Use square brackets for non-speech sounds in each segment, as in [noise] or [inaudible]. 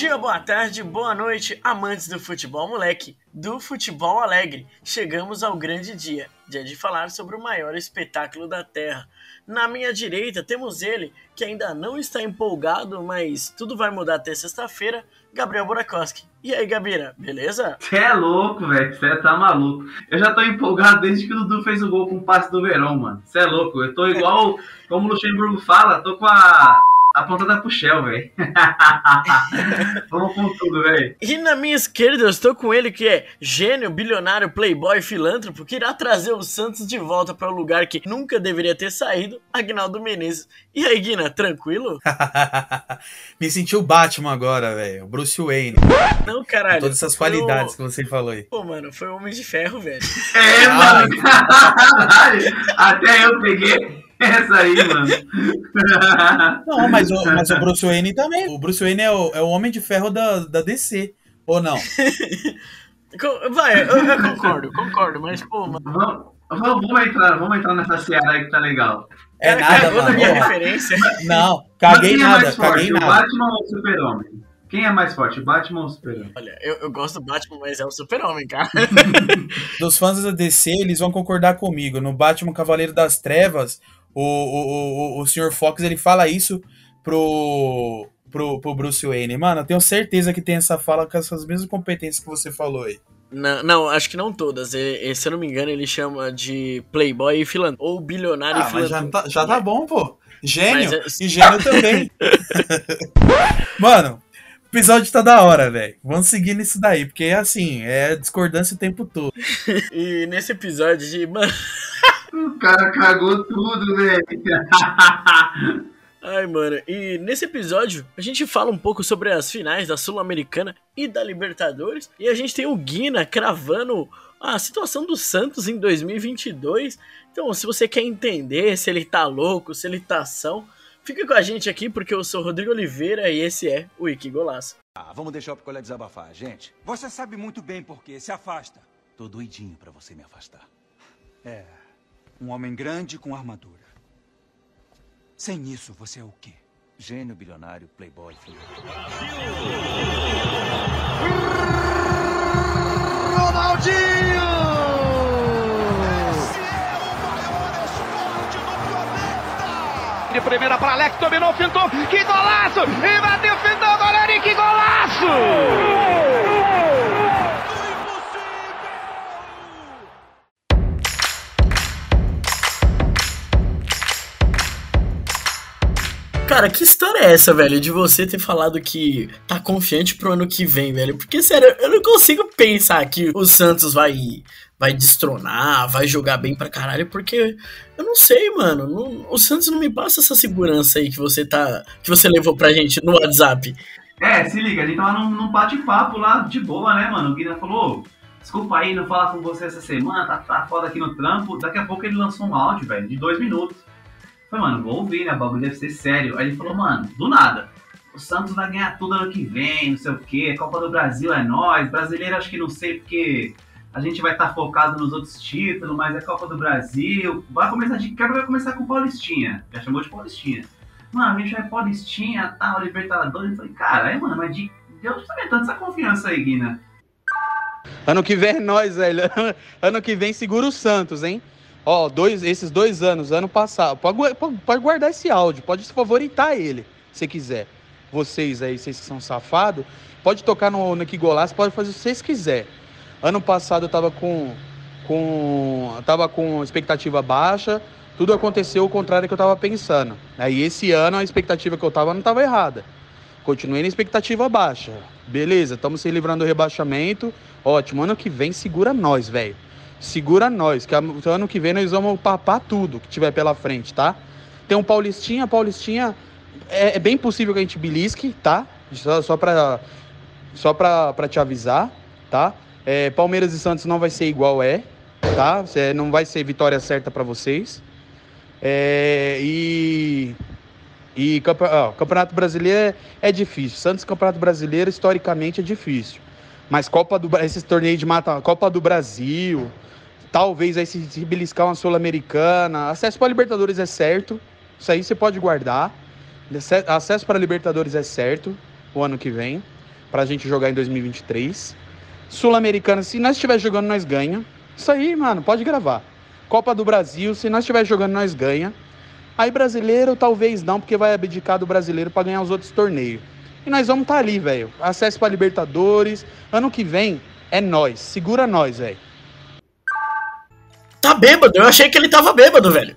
Dia, boa tarde, boa noite, amantes do futebol moleque, do futebol alegre. Chegamos ao grande dia, dia de falar sobre o maior espetáculo da Terra. Na minha direita temos ele, que ainda não está empolgado, mas tudo vai mudar até sexta-feira, Gabriel Burakoski. E aí, Gabira, beleza? Você é louco, velho. Você tá maluco. Eu já tô empolgado desde que o Dudu fez o gol com o passe do Verão, mano. Você é louco. Eu tô igual, [laughs] como o Luxemburgo fala, tô com a apontada pro Shell, velho. [laughs] Vamos com tudo, velho. E na minha esquerda eu estou com ele, que é gênio, bilionário, playboy, filântropo, que irá trazer o Santos de volta para o lugar que nunca deveria ter saído, Agnaldo Menezes. E aí, Guina, tranquilo? [laughs] Me senti o Batman agora, velho. O Bruce Wayne. Não, caralho. Com todas essas qualidades o- que você falou aí. Pô, mano, foi o Homem de Ferro, velho. É, mano. [laughs] Caralho. Até eu peguei essa aí, mano. [laughs] Não, mas o, mas o Bruce Wayne também. O Bruce Wayne é o, é o Homem de Ferro da, da DC. Ou não? [laughs] Vai, eu, eu concordo, concordo, mas, pô, mano. Vamos, vamos, entrar, vamos entrar nessa seara aí que tá legal. É cara nada, cagou na mano. minha Porra. referência. Não, Mas caguei é nada, mais forte, caguei o nada. Batman ou o Super-Homem? Quem é mais forte, Batman ou o Super-Homem? Olha, eu, eu gosto do Batman, mas é o super-homem, cara. [laughs] Dos fãs da DC, eles vão concordar comigo. No Batman Cavaleiro das Trevas, o, o, o, o Sr. Fox ele fala isso pro, pro, pro Bruce Wayne. Mano, eu tenho certeza que tem essa fala com essas mesmas competências que você falou aí. Não, não, acho que não todas. E- e, se eu não me engano, ele chama de playboy e filantro. Ou bilionário e Ah, já filantropo. tá, já tá bom, pô. Gênio. É- E gênio [laughs] também. [laughs] Mano, o episódio tá da hora, velho. Vamos seguir nisso daí, porque assim, é discordância o tempo todo. [laughs] E nesse episódio de. Mano, O cara cagou tudo, velho. [laughs] Ai, mano, e nesse episódio a gente fala um pouco sobre as finais da Sul-Americana e da Libertadores. E a gente tem o Guina cravando a situação do Santos em 2022. Então, se você quer entender se ele tá louco, se ele tá são, fica com a gente aqui porque eu sou o Rodrigo Oliveira e esse é o Wiki Golaço. Ah, vamos deixar o picolé desabafar, gente. Você sabe muito bem por quê. Se afasta. Tô doidinho pra você me afastar. É. Um homem grande com armadura. Sem isso, você é o quê? Gênio, bilionário, playboy, filho. De primeira para Alex, dominou, fintou, que golaço! E bateu, fintou, goleiro, e que golaço! Cara, que história é essa, velho? De você ter falado que tá confiante pro ano que vem, velho? Porque, sério, eu não consigo pensar que o Santos vai, vai destronar, vai jogar bem pra caralho, porque eu não sei, mano. Não- o Santos não me passa essa segurança aí que você tá. que você levou pra gente no WhatsApp. É, se liga, a gente tava num, num bate-papo lá de boa, né, mano? O Guilherme falou, "Ô, desculpa aí não falar com você essa semana, tá, tá foda aqui no trampo. Daqui a pouco ele lançou um áudio, velho, de dois minutos. Falei, mano, vou ouvir, né? O bagulho deve ser sério. Aí ele falou, mano, do nada. O Santos vai ganhar tudo ano que vem, não sei o quê. Copa do Brasil é nós. Brasileiro acho que não sei porque a gente vai estar focado nos outros títulos, mas é Copa do Brasil. Vai começar de quebra, vai começar com Paulistinha. Já chamou de Paulistinha. Mano, a gente vai Paulistinha, tal, Libertadores. Eu falei, caralho, mano, mas de Deus tá metendo essa confiança aí, Guina. Ano que vem é nós, velho. [laughs] Ano que vem segura o Santos, hein? Ó, dois, esses dois anos, ano passado. Pode, pode- guardar esse áudio, pode favoritar ele, se quiser. Vocês aí, vocês que são safados, pode tocar no, no Golaço, pode fazer o que vocês quiser. Ano passado eu tava com, com, tava com expectativa baixa, tudo aconteceu o contrário do que eu tava pensando. Aí esse ano a expectativa que eu tava não tava errada. continuei na expectativa baixa. Beleza, estamos se livrando do rebaixamento. Ótimo, ano que vem segura nós, velho. Segura nós, que ano que vem nós vamos papar tudo que tiver pela frente, tá? Tem um Paulistinha, Paulistinha é, é bem possível que a gente belisque, tá? Só, só pra, só pra te avisar, tá? É, Palmeiras e Santos não vai ser igual é, tá? Cê, não vai ser vitória certa para vocês. É, e e ó, Campeonato Brasileiro é, é difícil. Santos Campeonato Brasileiro, historicamente, é difícil. Mas Copa do esses torneios de mata, Copa do Brasil, talvez aí se, beliscar uma Sul-Americana. Acesso para Libertadores é certo. Isso aí você pode guardar. Acesso para Libertadores é certo o ano que vem, para a gente jogar em 2023. Sul-Americana, se nós estiver jogando, nós ganha. Isso aí, mano, pode gravar. Copa do Brasil, se nós estiver jogando, nós ganha. Aí brasileiro, talvez não, porque vai abdicar do brasileiro para ganhar os outros torneios. E nós vamos estar tá ali, velho. Acesso para Libertadores. Ano que vem é nós. Segura nós, velho. Tá bêbado, eu achei que ele tava bêbado, velho.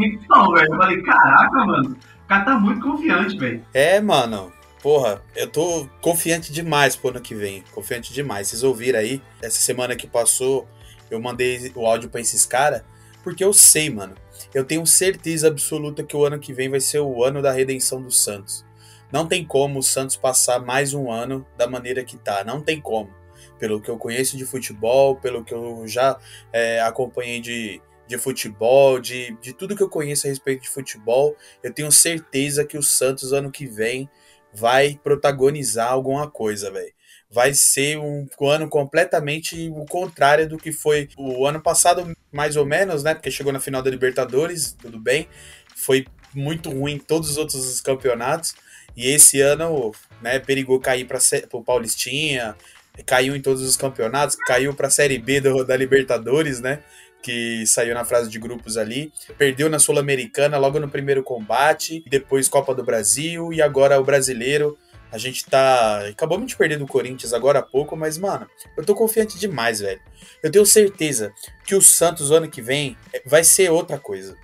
então, velho, eu falei, caraca, mano. O cara tá muito confiante, velho. É, mano. Porra, eu tô confiante demais pro ano que vem. Confiante demais. Vocês ouviram aí? Essa semana que passou, eu mandei o áudio pra esses caras. Porque eu sei, mano. Eu tenho certeza absoluta que o ano que vem vai ser o ano da redenção do Santos. Não tem como o Santos passar mais um ano da maneira que tá. Não tem como. Pelo que eu conheço de futebol, pelo que eu já é, acompanhei de, de futebol, de, de tudo que eu conheço a respeito de futebol, eu tenho certeza que o Santos ano que vem vai protagonizar alguma coisa, velho. Vai ser um ano completamente o contrário do que foi o ano passado, mais ou menos, né? Porque chegou na final da Libertadores, tudo bem. Foi muito ruim em todos os outros campeonatos. E esse ano, né, perigou cair para o Paulistinha, caiu em todos os campeonatos, caiu para a Série B do, da Libertadores, né? que saiu na fase de grupos ali. Perdeu na Sul-Americana logo no primeiro combate, depois Copa do Brasil e agora o brasileiro. A gente tá. Acabamos de perder do Corinthians agora há pouco, mas, mano, eu tô confiante demais, velho. Eu tenho certeza que o Santos, ano que vem, vai ser outra coisa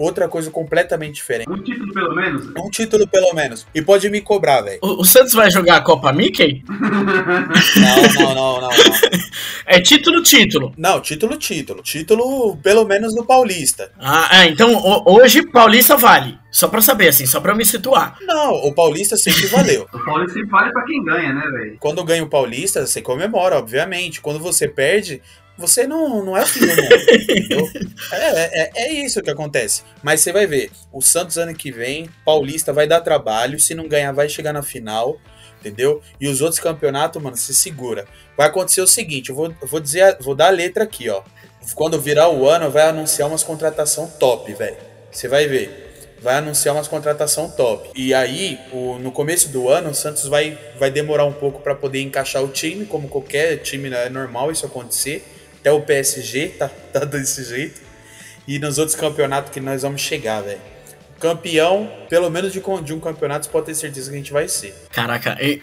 outra coisa completamente diferente. Um título pelo menos? Um título pelo menos. E pode me cobrar, velho. O, o, Santos vai jogar a Copa Mickey? [laughs] não, não, não, não, não. É título, título. Não, título, título. Título, pelo menos no Paulista. Ah, é, então hoje Paulista vale. Só pra saber, assim, só pra me situar. Não, o Paulista sempre valeu. [laughs] o Paulista sempre vale pra quem ganha, né, velho? Quando ganha o Paulista, você comemora, obviamente. Quando você perde, você não, não é o fim do mundo. [laughs] é, é, é, isso que acontece. Mas você vai ver, o Santos ano que vem, Paulista vai dar trabalho, se não ganhar, vai chegar na final, entendeu? E os outros campeonatos, mano, se segura. Vai acontecer o seguinte, eu vou, eu vou dizer, vou dar a letra aqui, ó. Quando virar o ano, vai anunciar umas contratação top, velho. Você vai ver. Vai anunciar umas contratação top. E aí, o, no começo do ano, o Santos vai, vai demorar um pouco para poder encaixar o time, como qualquer time, é normal isso acontecer até o PSG tá, tá desse jeito. E nos outros campeonatos que nós vamos chegar, velho. Campeão, pelo menos de, de, um campeonato, você pode ter certeza que a gente vai ser. Caraca, eu,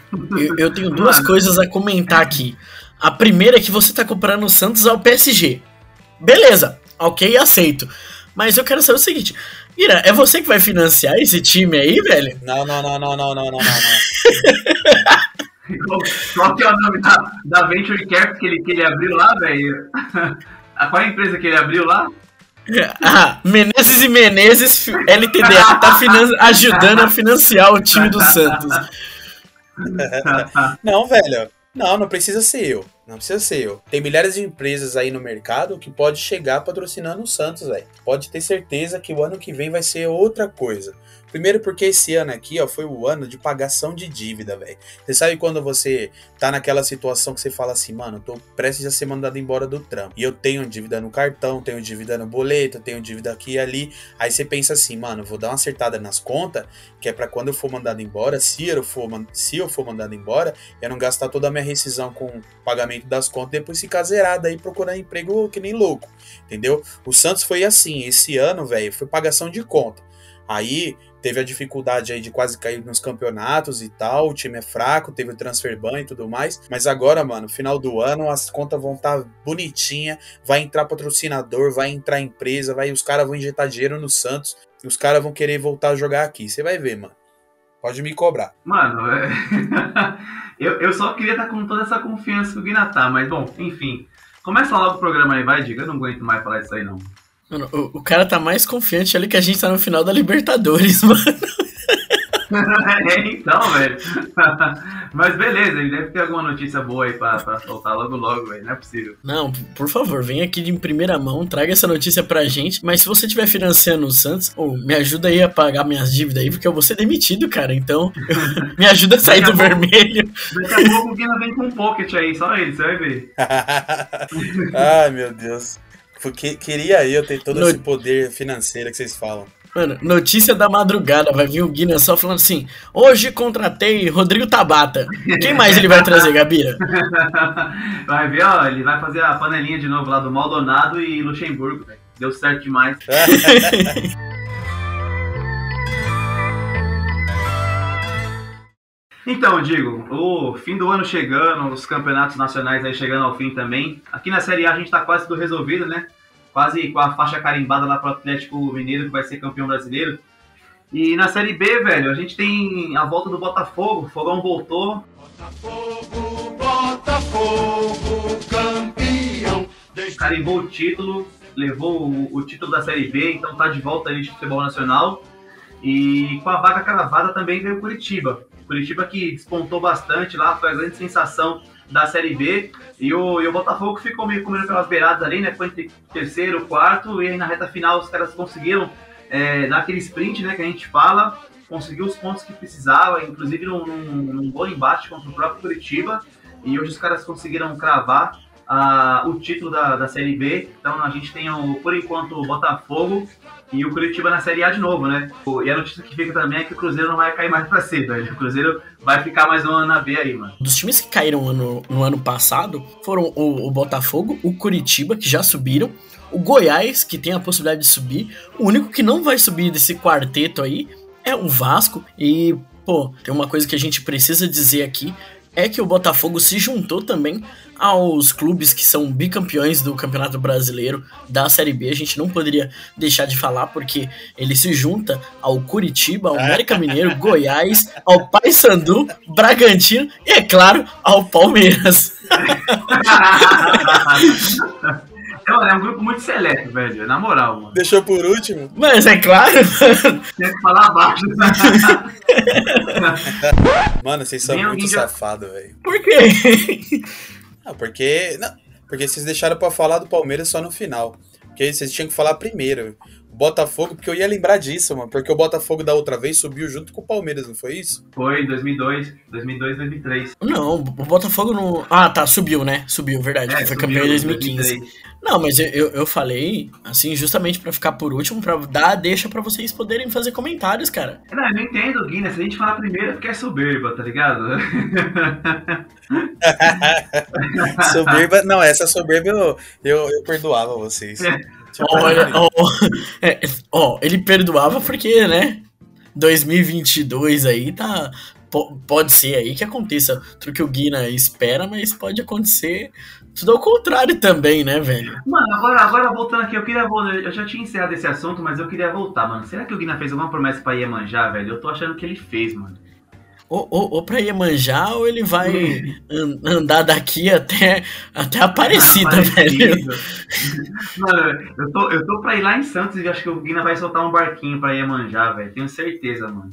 eu tenho duas coisas a comentar aqui. A primeira é que você tá comprando o Santos ao PSG. Beleza, ok, aceito. Mas eu quero saber o seguinte: Ira, é você que vai financiar esse time aí, velho? Não, não, não, não, não, não, não, não. [laughs] [laughs] Qual que é o nome da, da Venture Cap que ele, que ele abriu lá, velho? [laughs] Qual é a empresa que ele abriu lá? [laughs] Ah, Menezes e Menezes LTDA tá ajudando a financiar o time do Santos. Não, velho. Não, não precisa ser eu. Não precisa ser eu. Tem milhares de empresas aí no mercado que pode chegar patrocinando o Santos, velho. Pode ter certeza que o ano que vem vai ser outra coisa. Primeiro porque esse ano aqui, ó, foi o ano de pagação de dívida, velho. Você sabe quando você tá naquela situação que você fala assim, mano, tô prestes a ser mandado embora do trampo. E eu tenho dívida no cartão, tenho dívida no boleto, tenho dívida aqui e ali. Aí você pensa assim, mano, vou dar uma acertada nas contas, que é para quando eu for mandado embora, se eu for, se eu for mandado embora, eu não gastar toda a minha rescisão com pagamento das contas, depois ficar zerado aí procurando emprego que nem louco, entendeu? O Santos foi assim, esse ano, velho, foi pagação de conta. Aí teve a dificuldade aí de quase cair nos campeonatos e tal, o time é fraco, teve o transfer ban e tudo mais, mas agora, mano, final do ano as contas vão estar tá bonitinha, vai entrar patrocinador, vai entrar empresa, vai os caras vão injetar dinheiro no Santos, os caras vão querer voltar a jogar aqui, você vai ver, mano. Pode me cobrar. Mano, é... [laughs] eu, eu só queria estar com toda essa confiança que o Guina tá, mas bom, enfim. Começa logo o programa aí, vai, diga. Eu não aguento mais falar isso aí, não. Mano, o, o cara tá mais confiante ali que a gente tá no final da Libertadores, [laughs] mano. é, então, velho. [laughs] Mas beleza, ele deve ter alguma notícia boa aí pra, pra soltar logo logo, velho. Não é possível. Não, por favor, vem aqui em primeira mão, traga essa notícia pra gente. Mas se você estiver financiando o Santos, oh, me ajuda aí a pagar minhas dívidas aí, porque eu vou ser demitido, cara. Então, [laughs] me ajuda a sair do pouco, vermelho. Daqui a pouco o Guina vem com um pocket aí, só ele, você vai ver. Ai, meu Deus. Porque queria eu ter todo no... esse poder financeiro que vocês falam. Mano, notícia da madrugada, vai vir o Guinness só falando assim: hoje contratei Rodrigo Tabata. Quem mais ele vai trazer, Gabira? [laughs] Vai ver, ó, ele vai fazer a panelinha de novo lá do Maldonado e Luxemburgo, véio. Deu certo demais. [laughs] Então, digo, o fim do ano chegando, os campeonatos nacionais aí chegando ao fim também. Aqui na Série A a gente tá quase tudo resolvido, né? quase com a faixa carimbada lá pro Atlético Mineiro, que vai ser campeão brasileiro. E na Série B, velho, a gente tem a volta do Botafogo, o Fogão voltou. Botafogo, Botafogo, campeão. Carimbou o título, levou o, o, título da Série B, então tá de volta aí de futebol nacional. E com a vaga cravada também veio o Curitiba. Curitiba que despontou bastante lá, foi a grande sensação da Série B. E o, e o Botafogo ficou meio comendo pelas beiradas ali, né? Foi entre terceiro, quarto, e aí na reta final os caras conseguiram é, dar aquele sprint, né? Que a gente fala, conseguiu os pontos que precisava, inclusive num, num, num bom embate contra o próprio Curitiba. E hoje os caras conseguiram cravar o título da, da Série B. Então a gente tem, o, por enquanto, o Botafogo e o Curitiba na Série A de novo, né? E a notícia que fica também é que o Cruzeiro não vai cair mais pra C, velho. O Cruzeiro vai ficar mais um ano na B aí, mano. Dos times que caíram no, no ano passado foram o, o Botafogo, o Curitiba, que já subiram, o Goiás, que tem a possibilidade de subir. O único que não vai subir desse quarteto aí é o Vasco. E, pô, tem uma coisa que a gente precisa dizer aqui é que o Botafogo se juntou também aos clubes que são bicampeões do Campeonato Brasileiro da Série B. A gente não poderia deixar de falar porque ele se junta ao Curitiba, ao América Mineiro, Goiás, ao Paysandu, Bragantino e, é claro, ao Palmeiras. É, é um grupo muito seleto, velho. Na moral, mano. Deixou por último? Mas é claro. Tem que falar abaixo. mano, vocês são muito safados, velho. Por quê? Não, porque. Não, porque vocês deixaram pra falar do Palmeiras só no final. Porque vocês tinham que falar primeiro. Botafogo, porque eu ia lembrar disso, mano. Porque o Botafogo da outra vez subiu junto com o Palmeiras, não foi isso? Foi, 2002. 2002, 2003. Não, o Botafogo não. Ah, tá, subiu, né? Subiu, verdade. É, foi subiu, campeão em 2015. 2003. Não, mas eu, eu falei, assim, justamente para ficar por último, pra dar deixa para vocês poderem fazer comentários, cara. Não, eu não entendo, Guinness. Se a gente falar primeiro é porque é soberba, tá ligado? [laughs] soberba, não, essa soberba eu, eu, eu perdoava vocês. [laughs] Olha, ó, [laughs] é, ó, ele perdoava porque, né? 2022 aí tá. Pode ser aí que aconteça o que o Guina espera, mas pode acontecer tudo ao contrário também, né, velho? Mano, agora, agora voltando aqui, eu queria Eu já tinha encerrado esse assunto, mas eu queria voltar, mano. Será que o Guina fez alguma promessa pra Iemanjá, velho? Eu tô achando que ele fez, mano. Ou, ou, ou pra Iemanjá, ou ele vai andar daqui até, até Aparecida, velho. Mano, eu tô, eu tô pra ir lá em Santos e acho que o Guina vai soltar um barquinho pra Iemanjá, velho. Tenho certeza, mano.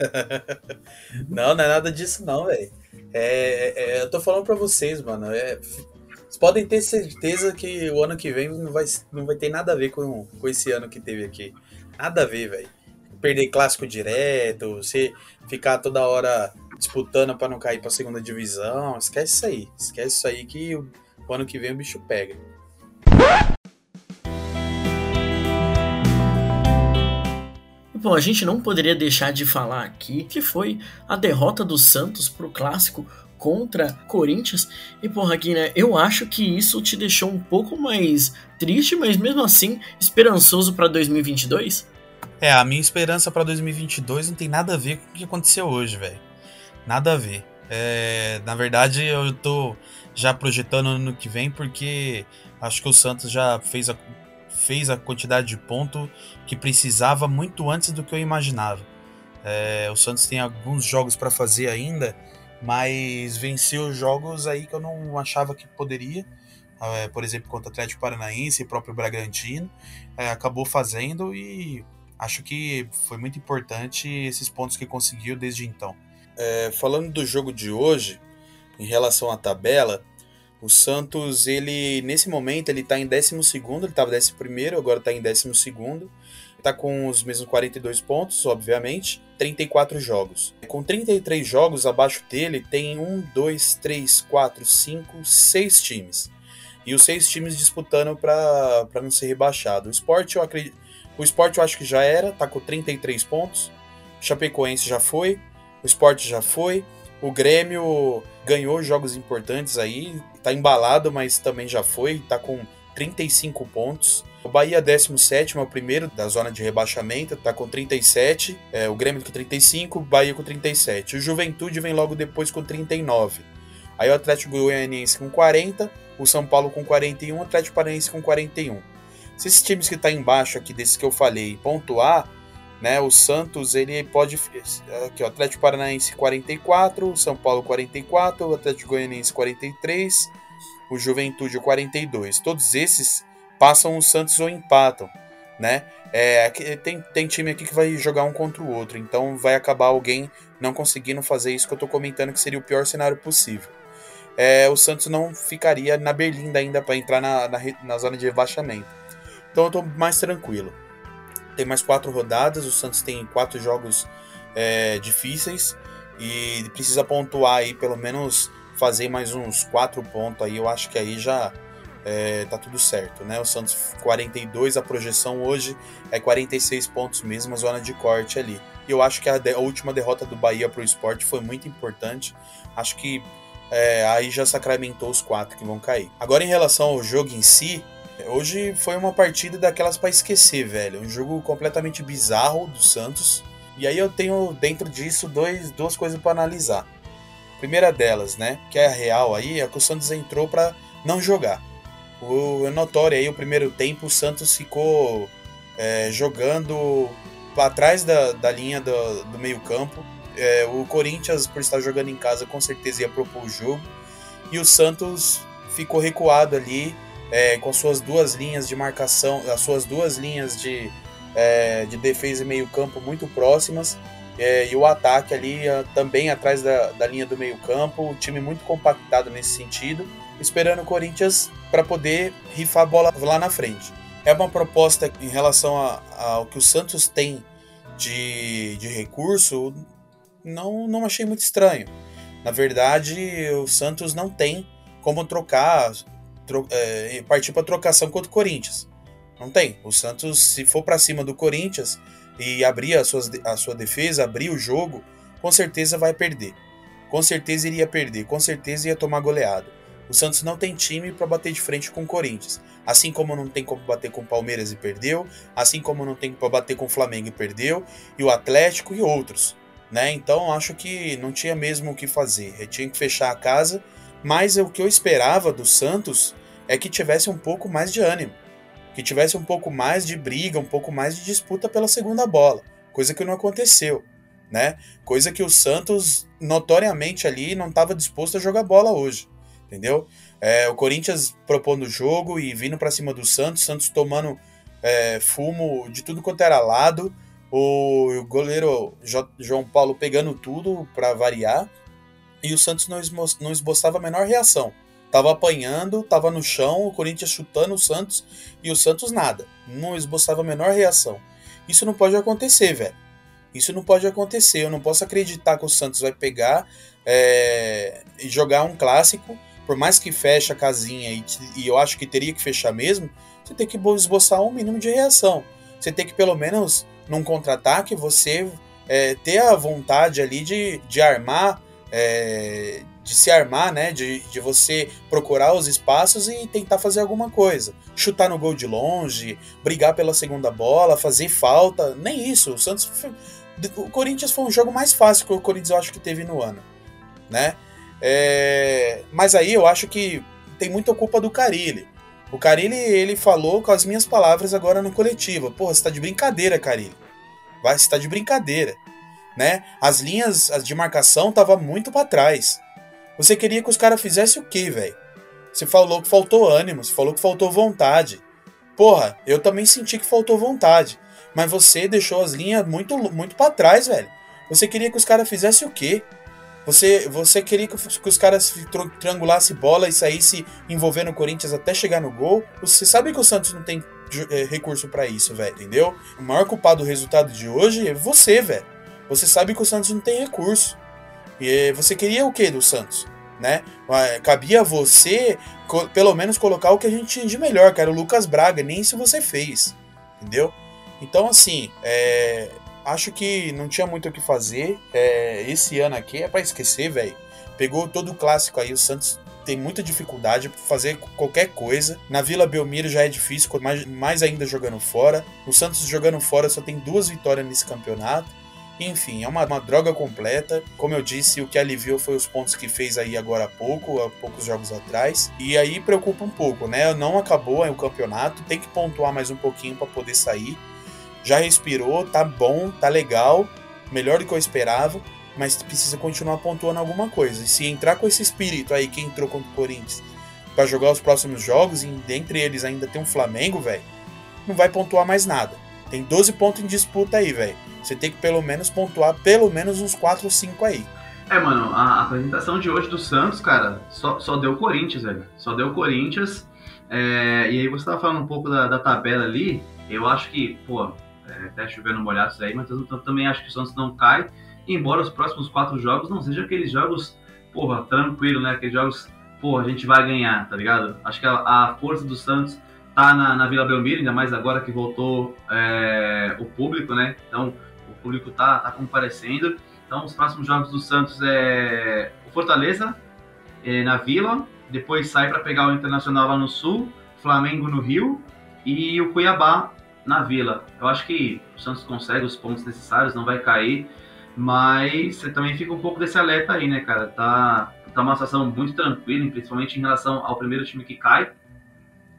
[laughs] não, não é nada disso não, velho. É, é, eu tô falando pra vocês, mano. É, vocês podem ter certeza que o ano que vem não vai, não vai ter nada a ver com, com esse ano que teve aqui. Nada a ver, velho perder clássico direto, você ficar toda hora disputando para não cair para segunda divisão. Esquece isso aí. Esquece isso aí que o, ano que vem o bicho pega. Bom, a gente não poderia deixar de falar aqui que foi a derrota do Santos pro clássico contra Corinthians. E porra, aqui, né? Eu acho que isso te deixou um pouco mais triste, mas mesmo assim esperançoso para 2022. É, a minha esperança para 2022 não tem nada a ver com o que aconteceu hoje, velho. Nada a ver. É, na verdade, eu tô já projetando ano que vem porque acho que o Santos já fez a, fez a quantidade de ponto que precisava muito antes do que eu imaginava. É, o Santos tem alguns jogos para fazer ainda, mas venceu jogos aí que eu não achava que poderia. É, por exemplo, contra o Atlético Paranaense e próprio Bragantino. É, acabou fazendo e acho que foi muito importante esses pontos que conseguiu desde então. É, falando do jogo de hoje, em relação à tabela, o Santos, ele nesse momento, ele está em 12, ele estava 11, agora está em 12. Está com os mesmos 42 pontos, obviamente, 34 jogos. Com 33 jogos abaixo dele, tem 1, 2, 3, 4, 5, 6 times. E os seis times disputando para não ser rebaixado. O Sport, eu acredito. O Sport eu acho que já era, tá com 33 pontos. O Chapecoense já foi. O Sport já foi. O Grêmio ganhou jogos importantes aí, tá embalado, mas também já foi, tá com 35 pontos. O Bahia 17 é o primeiro da zona de rebaixamento, tá com 37. É, o Grêmio com 35, o Bahia com 37. O Juventude vem logo depois com 39. Aí o Atlético Goianiense com 40, o São Paulo com 41, o Atlético Paranaense com 41. Se esses times que tá embaixo aqui desses que eu falei pontuar, né? O Santos ele pode aqui o Atlético Paranaense 44, o São Paulo 44, o Atlético Goianiense 43, o Juventude 42. Todos esses passam o Santos ou empatam, né? É, tem, tem time aqui que vai jogar um contra o outro, então vai acabar alguém não conseguindo fazer isso que eu tô comentando que seria o pior cenário possível. É, o Santos não ficaria na berlinda ainda para entrar na, na, na zona de rebaixamento. Então eu tô mais tranquilo tem mais quatro rodadas, o Santos tem quatro jogos é, difíceis e precisa pontuar aí, pelo menos fazer mais uns quatro pontos aí, eu acho que aí já é, tá tudo certo, né? O Santos 42, a projeção hoje é 46 pontos mesmo, a zona de corte ali. E eu acho que a, de, a última derrota do Bahia pro esporte foi muito importante. Acho que é, aí já sacramentou os quatro que vão cair. Agora em relação ao jogo em si, Hoje foi uma partida daquelas para esquecer, velho. Um jogo completamente bizarro do Santos. E aí eu tenho dentro disso dois, duas coisas para analisar. Primeira delas, né, que é a real aí, é que o Santos entrou para não jogar. O, é notório aí o primeiro tempo o Santos ficou é, jogando para trás da, da linha do, do meio campo. É, o Corinthians, por estar jogando em casa, com certeza ia propor o jogo. E o Santos ficou recuado ali é, com suas duas linhas de marcação, as suas duas linhas de, é, de defesa e meio campo muito próximas, é, e o ataque ali também atrás da, da linha do meio campo, o time muito compactado nesse sentido, esperando o Corinthians para poder rifar a bola lá na frente. É uma proposta em relação ao que o Santos tem de, de recurso, não, não achei muito estranho. Na verdade, o Santos não tem como trocar é, partir para trocação contra o Corinthians. Não tem. O Santos, se for para cima do Corinthians e abrir a, suas, a sua defesa, abrir o jogo, com certeza vai perder. Com certeza iria perder. Com certeza ia tomar goleada. O Santos não tem time para bater de frente com o Corinthians. Assim como não tem como bater com o Palmeiras e perdeu, assim como não tem para bater com o Flamengo e perdeu, e o Atlético e outros. Né? Então acho que não tinha mesmo o que fazer. Eu tinha que fechar a casa mas o que eu esperava do Santos é que tivesse um pouco mais de ânimo, que tivesse um pouco mais de briga, um pouco mais de disputa pela segunda bola, coisa que não aconteceu, né? Coisa que o Santos notoriamente ali não estava disposto a jogar bola hoje, entendeu? É, o Corinthians propondo o jogo e vindo para cima do Santos, Santos tomando é, fumo de tudo quanto era lado, o goleiro João Paulo pegando tudo para variar e o Santos não, não esboçava a menor reação. Tava apanhando, tava no chão, o Corinthians chutando o Santos e o Santos nada. Não esboçava a menor reação. Isso não pode acontecer, velho. Isso não pode acontecer. Eu não posso acreditar que o Santos vai pegar é, e jogar um clássico, por mais que feche a casinha, e, e eu acho que teria que fechar mesmo, você tem que esboçar um mínimo de reação. Você tem que, pelo menos, num contra-ataque, você é, ter a vontade ali de, de armar é, de se armar, né? De, de você procurar os espaços e tentar fazer alguma coisa. Chutar no gol de longe, brigar pela segunda bola, fazer falta. Nem isso. O Santos. Foi, o Corinthians foi um jogo mais fácil que o Corinthians eu acho que teve no ano. Né? É, mas aí eu acho que tem muita culpa do Carilli. O Carilli, ele falou com as minhas palavras agora no coletivo. Porra, você tá de brincadeira, Carilli. Vai, você tá de brincadeira. Né? As linhas as de marcação tava muito para trás. Você queria que os caras fizessem o quê, velho? Você falou que faltou ânimo, você falou que faltou vontade. Porra, eu também senti que faltou vontade. Mas você deixou as linhas muito, muito para trás, velho. Você queria que os caras fizessem o quê? Você, você queria que, que os caras triangulassem bola e saísse envolvendo o Corinthians até chegar no gol? Você sabe que o Santos não tem é, recurso para isso, velho, entendeu? O maior culpado do resultado de hoje é você, velho. Você sabe que o Santos não tem recurso. E você queria o que do Santos? Né? Cabia você, pelo menos, colocar o que a gente tinha de melhor, que era o Lucas Braga. Nem isso você fez. Entendeu? Então, assim, é, acho que não tinha muito o que fazer. É, esse ano aqui é para esquecer, velho. Pegou todo o clássico aí, o Santos tem muita dificuldade para fazer qualquer coisa. Na Vila Belmiro já é difícil, mais, mais ainda jogando fora. O Santos jogando fora só tem duas vitórias nesse campeonato. Enfim, é uma, uma, droga completa. Como eu disse, o que aliviou foi os pontos que fez aí agora há pouco, há poucos jogos atrás. E aí preocupa um pouco, né? Não acabou o campeonato, tem que pontuar mais um pouquinho para poder sair. Já respirou, tá bom, tá legal, melhor do que eu esperava, mas precisa continuar pontuando alguma coisa. E se entrar com esse espírito aí que entrou contra o Corinthians para jogar os próximos jogos, e dentre eles ainda tem um Flamengo, velho, não vai pontuar mais nada. Tem 12 pontos em disputa aí, velho. Você tem que pelo menos pontuar pelo menos uns 4 ou 5 aí. É, mano, a apresentação de hoje do Santos, cara, só, só deu Corinthians, velho. Só deu Corinthians. É, e aí você tava falando um pouco da, da tabela ali. Eu acho que, pô, é, até chovendo molhado isso aí, mas eu, também acho que o Santos não cai. Embora os próximos quatro jogos não sejam aqueles jogos, porra, tranquilo, né? Aqueles jogos, porra, a gente vai ganhar, tá ligado? Acho que a, a força do Santos tá na, na Vila Belmiro, ainda mais agora que voltou é, o público, né? Então, público tá, tá comparecendo. Então, os próximos jogos do Santos é o Fortaleza é, na Vila, depois sai para pegar o Internacional lá no Sul, Flamengo no Rio e o Cuiabá na Vila. Eu acho que o Santos consegue os pontos necessários, não vai cair, mas você também fica um pouco desse alerta aí, né, cara? Tá, tá uma situação muito tranquila, principalmente em relação ao primeiro time que cai,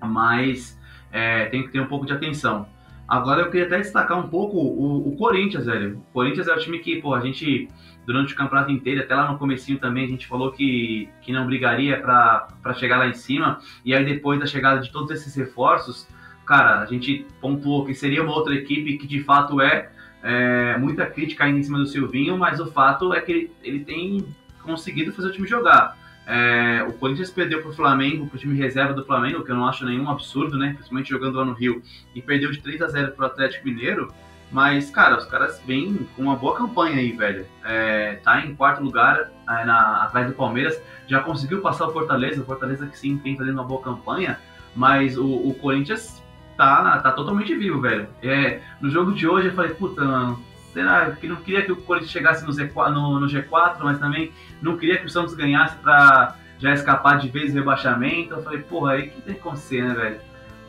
mas é, tem que ter um pouco de atenção. Agora eu queria até destacar um pouco o, o, Corinthians, velho. O Corinthians é o time que, pô, a gente, durante o campeonato inteiro, até lá no comecinho também, a gente falou que, que não brigaria para chegar lá em cima. E aí depois da chegada de todos esses reforços, cara, a gente pontuou que seria uma outra equipe que de fato é, é muita crítica ainda em cima do Silvinho, mas o fato é que ele, ele tem conseguido fazer o time jogar. É, o Corinthians perdeu para o Flamengo, para o time reserva do Flamengo, que eu não acho nenhum absurdo, né? Principalmente jogando lá no Rio, e perdeu de 3 a 0 para o Atlético Mineiro. Mas, cara, os caras vêm com uma boa campanha aí, velho. É, tá em quarto lugar é, na, atrás do Palmeiras. Já conseguiu passar o Fortaleza. O Fortaleza que sim tem fazendo uma boa campanha. Mas o, o Corinthians tá, tá totalmente vivo, velho. É, no jogo de hoje eu falei, puta, mano, será que não queria que o Corinthians chegasse no, Z4, no, no G4, mas também não queria que o Santos ganhasse para já escapar de vez do rebaixamento. Eu falei, porra, aí que tem que acontecer, né, velho?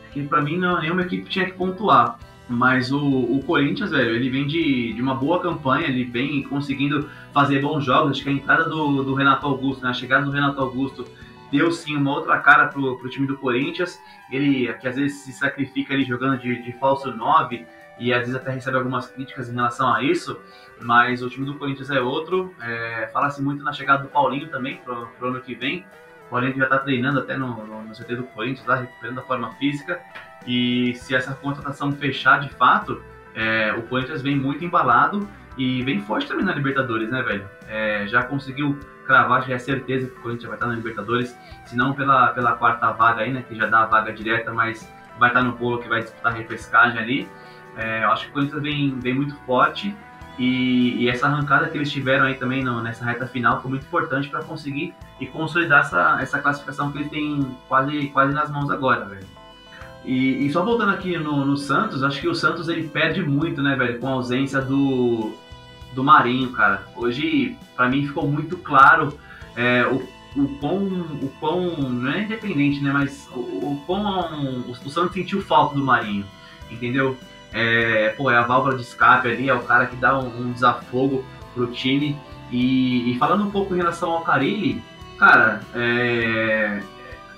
Porque pra mim não, nenhuma equipe tinha que pontuar. Mas o, o Corinthians, velho, ele vem de, de uma boa campanha, ele vem conseguindo fazer bons jogos. Acho que a entrada do, do Renato Augusto, né, a chegada do Renato Augusto deu sim uma outra cara pro, pro time do Corinthians. Ele, que às vezes se sacrifica ali jogando de, de falso 9, e às vezes até recebe algumas críticas em relação a isso, mas o time do Corinthians é outro. É, Fala-se muito na chegada do Paulinho também para o ano que vem. O Paulinho já está treinando até no, no, no CT do Corinthians, lá, recuperando a forma física. E se essa contratação fechar de fato, é, o Corinthians vem muito embalado e vem forte também na Libertadores, né, velho? É, já conseguiu cravar, já é certeza que o Corinthians vai estar na Libertadores, se não pela, pela quarta vaga aí, né, que já dá a vaga direta, mas vai estar no bolo que vai disputar a repescagem ali. É, eu acho que o Corinthians vem, vem muito forte e, e, essa arrancada que eles tiveram aí também no, nessa reta final foi muito importante para conseguir e consolidar essa, essa classificação que eles têm quase, quase nas mãos agora, velho. E, e, só voltando aqui no, no, Santos, acho que o Santos ele perde muito, né, velho, com a ausência do, do Marinho, cara. Hoje, para mim, ficou muito claro é, o, o quão, o quão, não é independente, né, mas o, o quão o, o Santos sentiu falta do Marinho, entendeu? É, pô, é a válvula de escape ali, é o cara que dá um, um desafogo pro time. E, e, falando um pouco em relação ao Carilli, cara, é,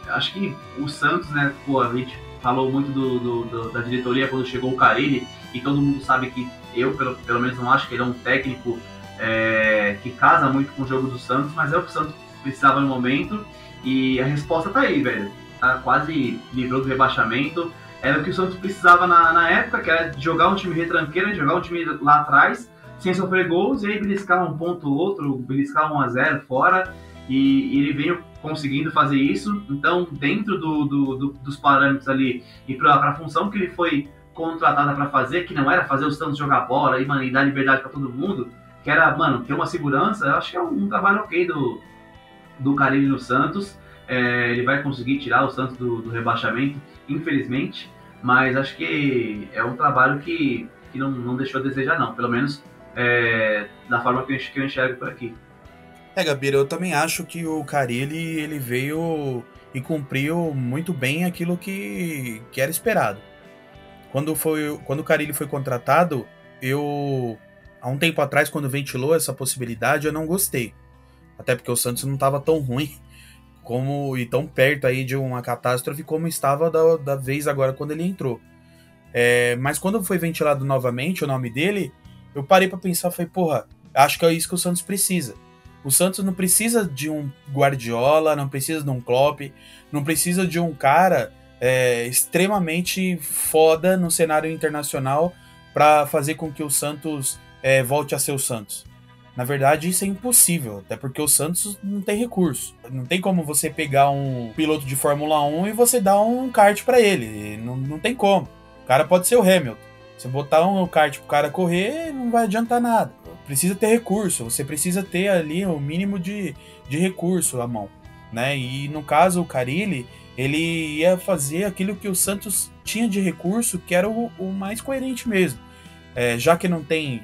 acho que o Santos, né, pô, a gente falou muito do, do, do, da diretoria quando chegou o Carilli, e todo mundo sabe que eu, pelo, pelo menos, não acho que ele é um técnico é, que casa muito com o jogo do Santos, mas é o que o Santos precisava no momento. E a resposta tá aí, velho. Tá quase livrou do rebaixamento. Era o que o Santos precisava na, na época, que era jogar um time retranqueiro, jogar um time lá atrás, sem sofrer gols, e aí beliscar um ponto ou outro, beliscar um a 0 fora. E, e ele veio conseguindo fazer isso. Então, dentro do, do, do, dos parâmetros ali e para a função que ele foi contratada para fazer, que não era fazer o Santos jogar bola e, mano, e dar liberdade para todo mundo, que era, mano, ter uma segurança, eu acho que é um, um trabalho ok do, do Carilli no Santos. É, ele vai conseguir tirar o Santos do, do, rebaixamento, infelizmente, mas acho que é um trabalho que, que não, não deixou a desejar, não, pelo menos é, da forma que eu, enxergo por aqui. É, Gabira, eu também acho que o Carilli ele veio e cumpriu muito bem aquilo que, que era esperado. Quando, foi, quando o Carilli foi contratado, eu, há um tempo atrás, quando ventilou essa possibilidade, eu não gostei. Até porque o Santos não estava tão ruim como e tão perto aí de uma catástrofe como estava da, da vez agora quando ele entrou. É, mas quando foi ventilado novamente o nome dele, eu parei para pensar, falei, porra, acho que é isso que o Santos precisa. O Santos não precisa de um Guardiola, não precisa de um Klopp, não precisa de um cara é, extremamente foda no cenário internacional para fazer com que o Santos é, volte a ser o Santos. Na verdade, isso é impossível, até porque o Santos não tem recurso. Não tem como você pegar um piloto de Fórmula 1 e você dar um kart para ele. Não, não tem como. O cara pode ser o Hamilton. Se botar um kart pro cara correr, não vai adiantar nada. Precisa ter recurso, você precisa ter ali o mínimo de, de recurso à mão. Né? E no caso, o Carilli, ele ia fazer aquilo que o Santos tinha de recurso, que era o, o mais coerente mesmo. É, já que não tem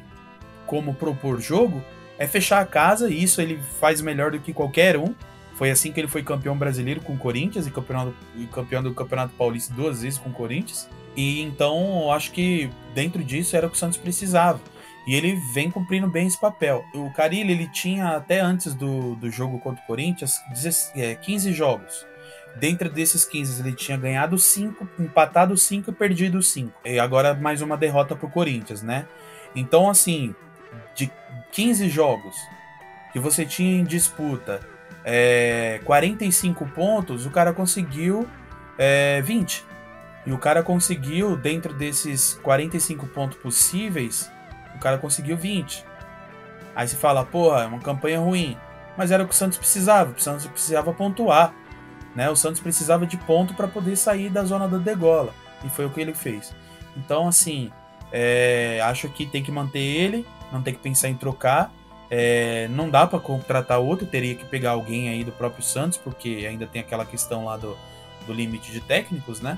como propor jogo, é fechar a casa, e isso ele faz melhor do que qualquer um. Foi assim que ele foi campeão brasileiro com o Corinthians e campeão, e campeão do Campeonato Paulista duas vezes com o Corinthians. E então eu acho que dentro disso era o que o Santos precisava. E ele vem cumprindo bem esse papel. O Carilli, ele tinha até antes do, do jogo contra o Corinthians 15 é, jogos. Dentro desses 15, ele tinha ganhado 5, empatado 5 e perdido 5. E agora mais uma derrota pro Corinthians, né? Então, assim, de 15 jogos que você tinha em disputa é, 45 pontos, o cara conseguiu é, 20. E o cara conseguiu, dentro desses 45 pontos possíveis, o cara conseguiu 20. Aí se fala, porra, é uma campanha ruim. Mas era o que o Santos precisava. O Santos precisava pontuar. Né? O Santos precisava de ponto para poder sair da zona da degola. E foi o que ele fez. Então, assim, é, acho que tem que manter ele não tem que pensar em trocar. É, não dá para contratar outro, teria que pegar alguém aí do próprio Santos, porque ainda tem aquela questão lá do, do limite de técnicos, né?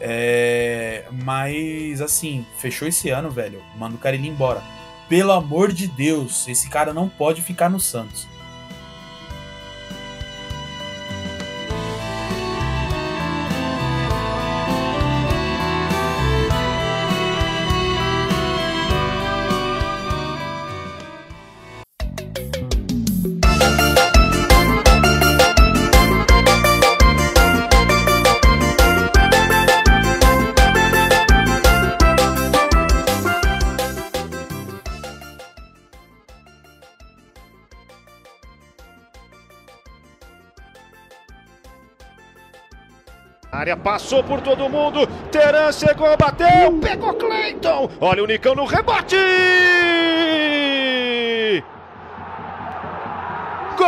É, mas assim, fechou esse ano, velho. Manda o cara ir embora. Pelo amor de Deus, esse cara não pode ficar no Santos. Passou por todo mundo. Teran chegou, bateu, pegou Cleiton. Olha o Nicão no rebote. Gol!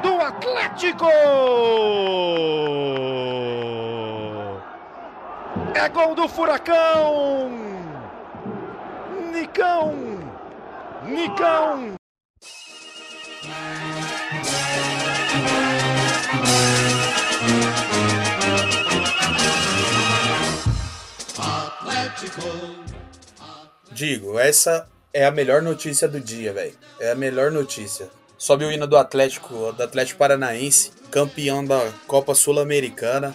do Atlético! É gol do Furacão! Nicão! Nicão! Digo, essa é a melhor notícia do dia, velho. É a melhor notícia. Sobe o hino do Atlético, do Atlético Paranaense, campeão da Copa Sul-Americana.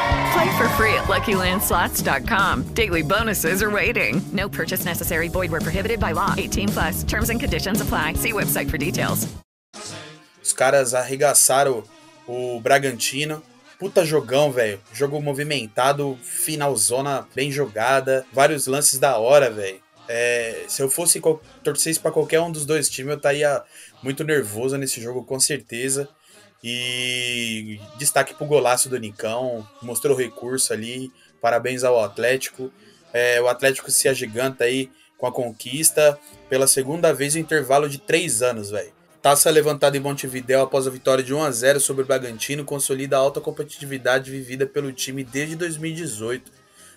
Play for free at LuckyLandSlots.com. Daily bonuses are waiting. No purchase necessary. Void where prohibited by law. 18 plus. Terms and conditions apply. See website for details. Os caras arregaçaram o Bragantino. Puta jogão, velho. Jogo movimentado, finalzona bem jogada. Vários lances da hora, velho. É, se eu fosse torcesse para qualquer um dos dois times, eu estaria muito nervoso nesse jogo, com certeza. E destaque pro golaço do Nicão, mostrou recurso ali. Parabéns ao Atlético. É, o Atlético se agiganta aí com a conquista pela segunda vez em intervalo de três anos, velho. Taça levantada em Montevideo após a vitória de 1 a 0 sobre o Bragantino consolida a alta competitividade vivida pelo time desde 2018.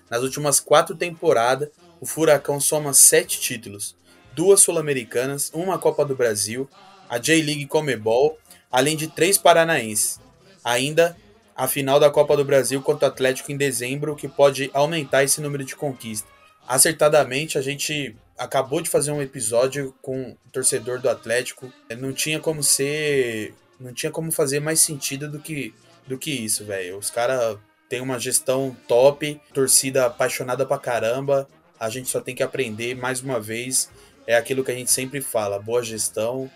Nas últimas quatro temporadas, o Furacão soma sete títulos, duas Sul-Americanas, uma Copa do Brasil, a J-League Comebol, além de três paranaenses. Ainda a final da Copa do Brasil contra o Atlético em dezembro, que pode aumentar esse número de conquistas. Acertadamente, a gente acabou de fazer um episódio com o torcedor do Atlético. Não tinha como ser. Não tinha como fazer mais sentido do que, do que isso, velho. Os caras têm uma gestão top, torcida apaixonada pra caramba. A gente só tem que aprender mais uma vez. É aquilo que a gente sempre fala: boa gestão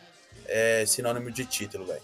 é sinônimo de título, velho.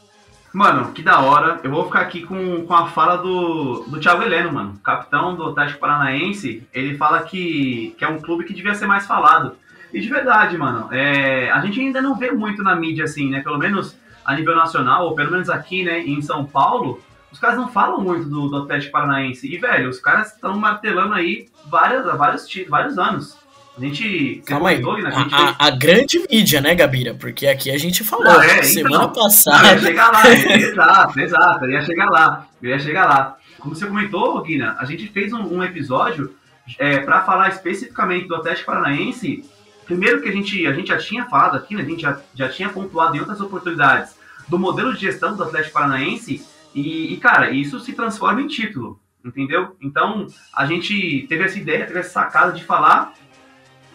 Mano, que da hora. Eu vou ficar aqui com, com a fala do, do Thiago Heleno, mano. Capitão do Atlético Paranaense. Ele fala que, que é um clube que devia ser mais falado. E de verdade, mano, é, a gente ainda não vê muito na mídia assim, né? Pelo menos a nível nacional, ou pelo menos aqui, né, em São Paulo, os caras não falam muito do, do Atlético Paranaense. E, velho, os caras estão martelando aí várias, vários, vários anos. A gente. Calma aí. Né? A, gente a, a, grande mídia, né, Gabira? Porque aqui a gente falou. é, semana então, passada. Ia chegar lá, exato, exato. Ia chegar lá. Ia chegar lá. Como você comentou, Guina, a gente fez um, um episódio é, para falar especificamente do Atlético Paranaense. Primeiro que a gente, a gente já tinha falado aqui, né? A gente já, já tinha pontuado em outras oportunidades do modelo de gestão do Atlético Paranaense. E, e, cara, isso se transforma em título, entendeu? Então, a gente teve essa ideia, teve essa sacada de falar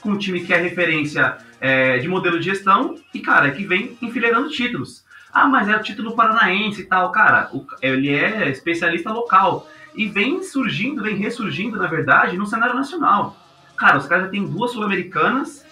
com um time que é referência é, de modelo de gestão e, cara, que vem enfileirando títulos. Ah, mas é o título paranaense e tal. Cara, o, ele é especialista local e vem surgindo, vem ressurgindo, na verdade, no cenário nacional. Cara, os caras já têm duas sul-americanas,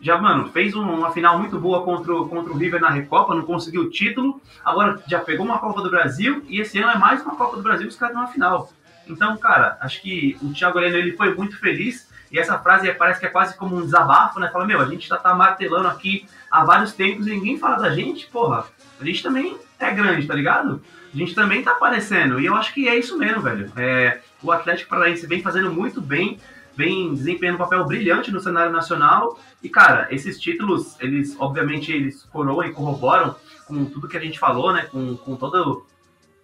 já, mano, fez um, uma final muito boa contra o, contra o River na Recopa, não conseguiu o título, agora já pegou uma Copa do Brasil e esse ano é mais uma Copa do Brasil que os caras estão na final. Então, cara, acho que o Thiago Heleno ele foi muito feliz e essa frase parece que é quase como um desabafo, né? Fala, meu, a gente já tá martelando aqui há vários tempos e ninguém fala da gente, porra. A gente também é grande, tá ligado? A gente também tá aparecendo. E eu acho que é isso mesmo, velho. É, o Atlético Paranaense vem fazendo muito bem, vem desempenhando um papel brilhante no cenário nacional. E, cara, esses títulos, eles, obviamente, eles coroam e corroboram com tudo que a gente falou, né? Com, com toda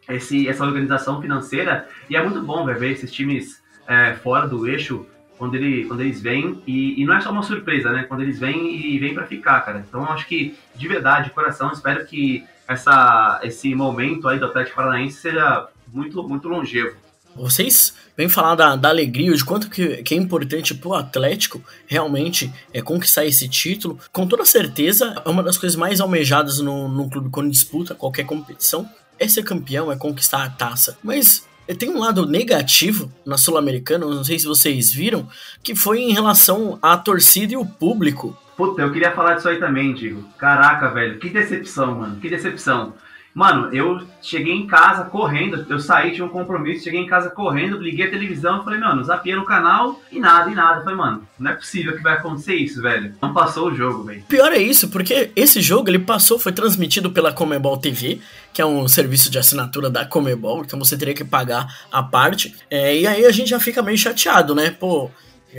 essa organização financeira. E é muito bom, velho, ver esses times é, fora do eixo quando, ele, quando eles vêm, e, e, não é só uma surpresa, né? Quando eles vêm e vêm para ficar, cara. Então acho que, de verdade, de coração, espero que essa, esse momento aí do Atlético Paranaense seja muito, muito longevo. Vocês vêm falar da, da alegria, de quanto que, que é importante pro Atlético realmente é, conquistar esse título. Com toda certeza, é uma das coisas mais almejadas no, no clube quando disputa qualquer competição. É ser campeão, é conquistar a taça. Mas tem um lado negativo na Sul-Americana, não sei se vocês viram, que foi em relação à torcida e o público. Puta, eu queria falar disso aí também, Digo. Caraca, velho, que decepção, mano, que decepção. Mano, eu cheguei em casa correndo, eu saí, tinha um compromisso, cheguei em casa correndo, liguei a televisão, falei, mano, zapiei no canal e nada, e nada. Falei, mano, não é possível que vai acontecer isso, velho. Não passou o jogo, velho. Pior é isso, porque esse jogo ele passou, foi transmitido pela Comebol TV, que é um serviço de assinatura da Comebol, então você teria que pagar a parte. É, e aí a gente já fica meio chateado, né? Pô,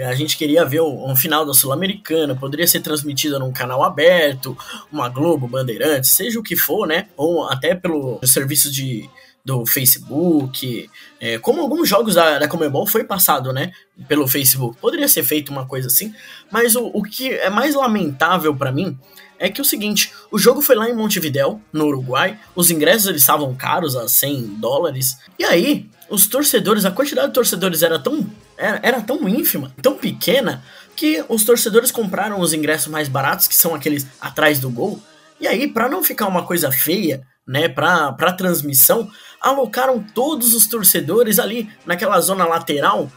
a gente queria ver um final da Sul-Americana, poderia ser transmitida num canal aberto, uma Globo, Bandeirantes, seja o que for, né? Ou até pelo serviço de, do Facebook, é, como alguns jogos da, da Comebol foi passado, né? Pelo Facebook. Poderia ser feito uma coisa assim, mas o, o que é mais lamentável para mim é que o seguinte, o jogo foi lá em Montevidéu, no Uruguai, os ingressos eles estavam caros, a 100 dólares, e aí os torcedores, a quantidade de torcedores era tão era, era tão ínfima, tão pequena, que os torcedores compraram os ingressos mais baratos, que são aqueles atrás do gol. E aí, para não ficar uma coisa feia, né, para pra transmissão, alocaram todos os torcedores ali naquela zona lateral,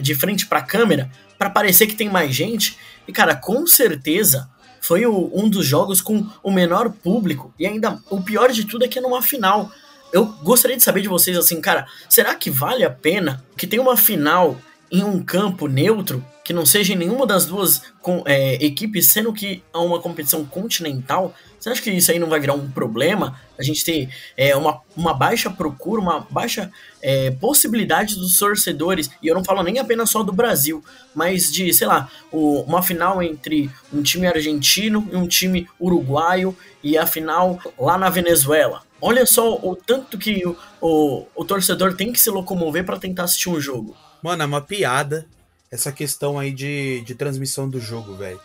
de frente para a câmera, para parecer que tem mais gente. E cara, com certeza foi o, um dos jogos com o menor público. E ainda o pior de tudo é que é numa final. Eu gostaria de saber de vocês assim, cara, será que vale a pena que tem uma final em um campo neutro, que não seja em nenhuma das duas é, equipes, sendo que há uma competição continental, você acha que isso aí não vai virar um problema? A gente ter é, uma, uma baixa procura, uma baixa é, possibilidade dos torcedores, e eu não falo nem apenas só do Brasil, mas de, sei lá, o, uma final entre um time argentino e um time uruguaio, e a final lá na Venezuela. Olha só o tanto que o, o, o torcedor tem que se locomover para tentar assistir um jogo. Mano, é uma piada essa questão aí de, de transmissão do jogo, velho.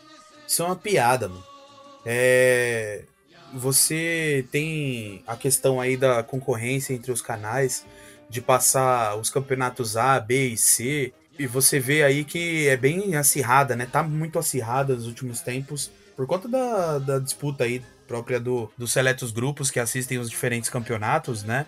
Isso é uma piada, mano. É. Você tem a questão aí da concorrência entre os canais, de passar os campeonatos A, B e C. E você vê aí que é bem acirrada, né? Tá muito acirrada nos últimos tempos, por conta da, da disputa aí própria do, dos seletos grupos que assistem os diferentes campeonatos, né?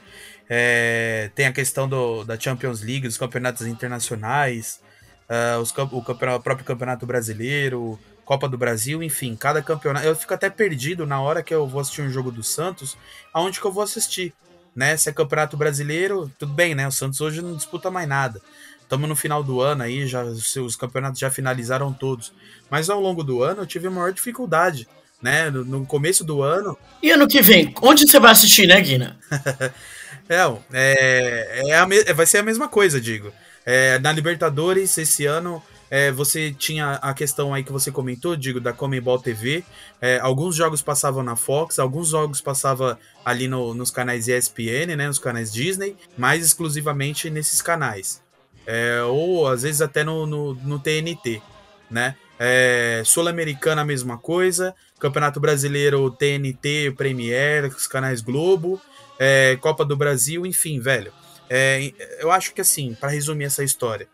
É, tem a questão do, da Champions League, dos campeonatos internacionais, uh, os, o, o, próprio Campeonato Brasileiro, Copa do Brasil, enfim, cada campeonato. Eu fico até perdido na hora que eu vou assistir um jogo do Santos, aonde que eu vou assistir. Né? Se é Campeonato Brasileiro, tudo bem, né? O Santos hoje não disputa mais nada. Estamos no final do ano aí, já os campeonatos já finalizaram todos. Mas ao longo do ano eu tive a maior dificuldade né? No, no, começo do ano. E ano que vem? Onde você vai assistir, né, Guina? [laughs] é, é, é a, vai ser a mesma coisa, digo. É, na Libertadores, esse ano, é, você tinha a questão aí que você comentou, digo, da Comembol TV. É, alguns jogos passavam na Fox, alguns jogos passavam ali no, nos canais ESPN, né, nos canais Disney, mais exclusivamente nesses canais. É, ou às vezes até no, no, no TNT, né? É, Sul-Americana a mesma coisa, Campeonato Brasileiro TNT, Premier, os canais Globo, é, Copa do Brasil, enfim, velho. É, eu acho que assim, para resumir essa história,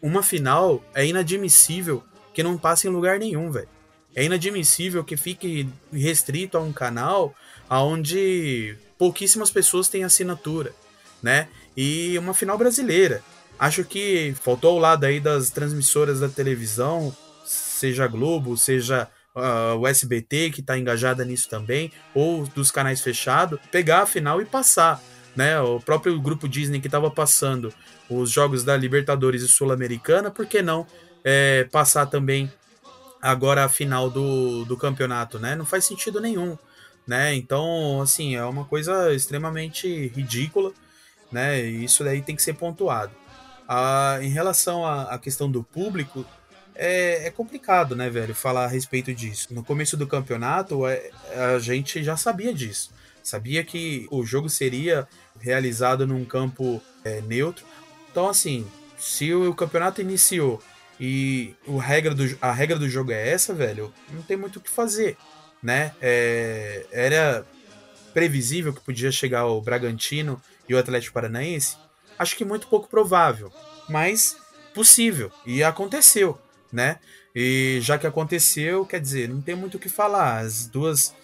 uma final é inadmissível que não passe em lugar nenhum, velho. É inadmissível que fique restrito a um canal onde pouquíssimas pessoas têm assinatura, né? E uma final brasileira. Acho que faltou ao lado aí das transmissoras da televisão, seja Globo, seja uh, o SBT, que está engajada nisso também, ou dos canais fechados, pegar a final e passar. Né? O próprio grupo Disney que estava passando os jogos da Libertadores e Sul-Americana, por que não é, passar também agora a final do, do campeonato, né? Não faz sentido nenhum, né? Então, assim, é uma coisa extremamente ridícula, né? E isso daí tem que ser pontuado. Ah, em relação à, à questão do público, é, é, complicado, né, velho, falar a respeito disso. No começo do campeonato, é, a gente já sabia disso. Sabia que o jogo seria realizado num campo é, neutro. Então, assim, se o campeonato iniciou e o regra do, a regra do jogo é essa, velho, não tem muito o que fazer, né? É, era previsível que podia chegar o Bragantino e o Atlético Paranaense? Acho que muito pouco provável, mas possível. E aconteceu né? E já que aconteceu, quer dizer, não tem muito o que falar. As duas,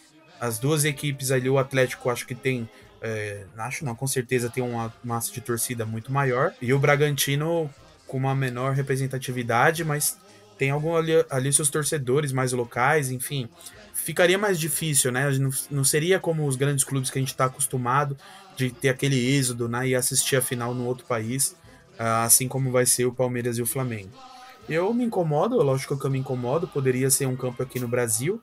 as duas equipes ali, o Atlético acho que tem. É, acho não, com certeza tem uma massa de torcida muito maior. E o Bragantino com uma menor representatividade, mas tem algum ali, ali seus torcedores mais locais, enfim. ficaria mais difícil, né? Não, não seria como os grandes clubes que a gente está acostumado de ter aquele êxodo, né? E assistir a final no outro país, uh, assim como vai ser o Palmeiras e o Flamengo. Eu me incomodo, lógico que eu me incomodo, poderia ser um campo aqui no Brasil,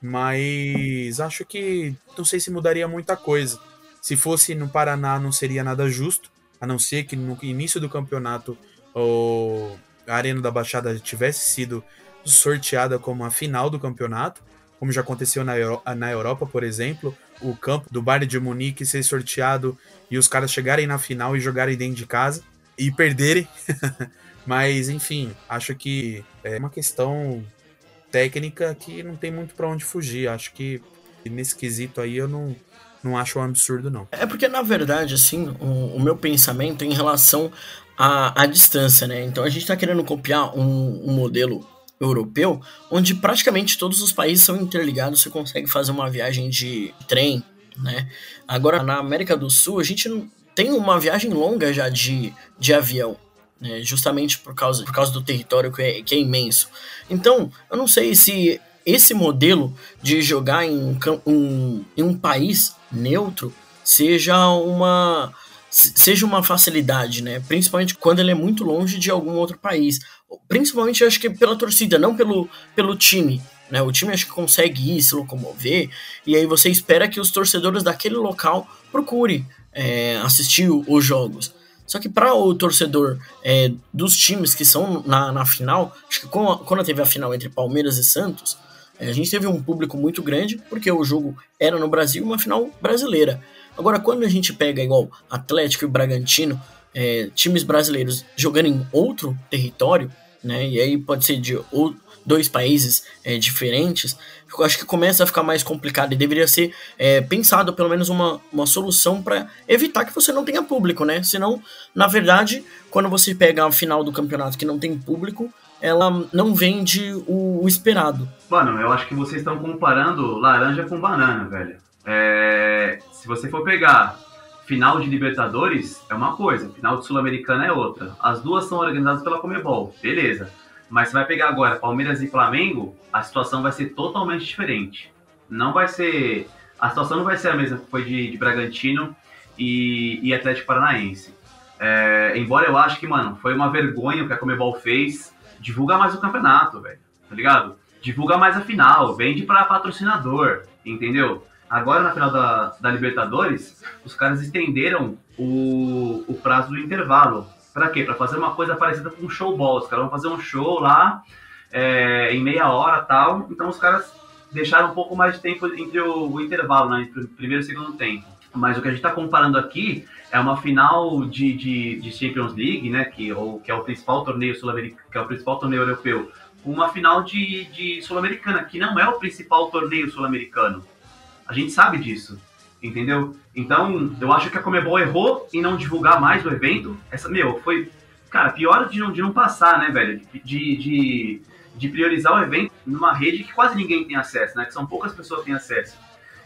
mas acho que não sei se mudaria muita coisa. Se fosse no Paraná, não seria nada justo, a não ser que no início do campeonato o, a Arena da Baixada tivesse sido sorteada como a final do campeonato, como já aconteceu na, Euro na Europa, por exemplo, o campo do Bayern de Munique ser sorteado e os caras chegarem na final e jogarem dentro de casa e perderem. [laughs] Mas, enfim, acho que é uma questão técnica que não tem muito para onde fugir. Acho que nesse quesito aí eu não, não acho um absurdo, não. É porque, na verdade, assim, o, o meu pensamento em relação à, à distância, né? Então a gente está querendo copiar um, um modelo europeu, onde praticamente todos os países são interligados, você consegue fazer uma viagem de trem, né? Agora, na América do Sul, a gente não tem uma viagem longa já de, de avião né, justamente por causa, por causa do território que é, que é imenso. Então, eu não sei se esse modelo de jogar em um, em um país neutro seja uma seja uma facilidade, né? Principalmente quando ele é muito longe de algum outro país. Principalmente acho que pela torcida, não pelo, pelo time. Né? O time acho que consegue ir, se locomover, e aí você espera que os torcedores daquele local procurem é, assistir os jogos. Só que para o torcedor é, dos times que são na, na final, acho que quando, quando teve a final entre Palmeiras e Santos, é, a gente teve um público muito grande, porque o jogo era no Brasil uma final brasileira. Agora, quando a gente pega igual Atlético e Bragantino, é, times brasileiros jogando em outro território, né, e aí pode ser de outro dois países é, diferentes, eu acho que começa a ficar mais complicado e deveria ser é, pensado pelo menos uma, uma solução para evitar que você não tenha público, né? Senão, na verdade, quando você pega a final do campeonato que não tem público, ela não vende o, o esperado. Mano, eu acho que vocês estão comparando laranja com banana, velho. É, se você for pegar final de Libertadores, é uma coisa, final de Sul-Americana é outra. As duas são organizadas pela Comebol, beleza. Mas você vai pegar agora Palmeiras e Flamengo, a situação vai ser totalmente diferente. Não vai ser. A situação não vai ser a mesma que foi de, de Bragantino e, e Atlético Paranaense. É, embora eu acho que, mano, foi uma vergonha o que a Comebol fez. Divulga mais o campeonato, velho. Tá ligado? Divulga mais a final. Vende para patrocinador. Entendeu? Agora, na final da, da Libertadores, os caras estenderam o, o prazo do intervalo. Para quê? Para fazer uma coisa parecida com um showball. Os caras vão fazer um show lá é, em meia hora tal. Então os caras deixaram um pouco mais de tempo entre o, o intervalo, né? Entre o primeiro e o segundo tempo. Mas o que a gente está comparando aqui é uma final de, de, de, Champions League, né? Que, ou, que é o principal torneio sul-americano, que é o principal torneio europeu, uma final de, de sul-americana, que não é o principal torneio sul-americano. A gente sabe disso entendeu? Então, eu acho que a Comebol errou em não divulgar mais o evento. Essa, meu, foi, cara, pior de não, de não passar, né, velho? De, de, de priorizar o evento numa rede que quase ninguém tem acesso, né? Que são poucas pessoas que têm acesso.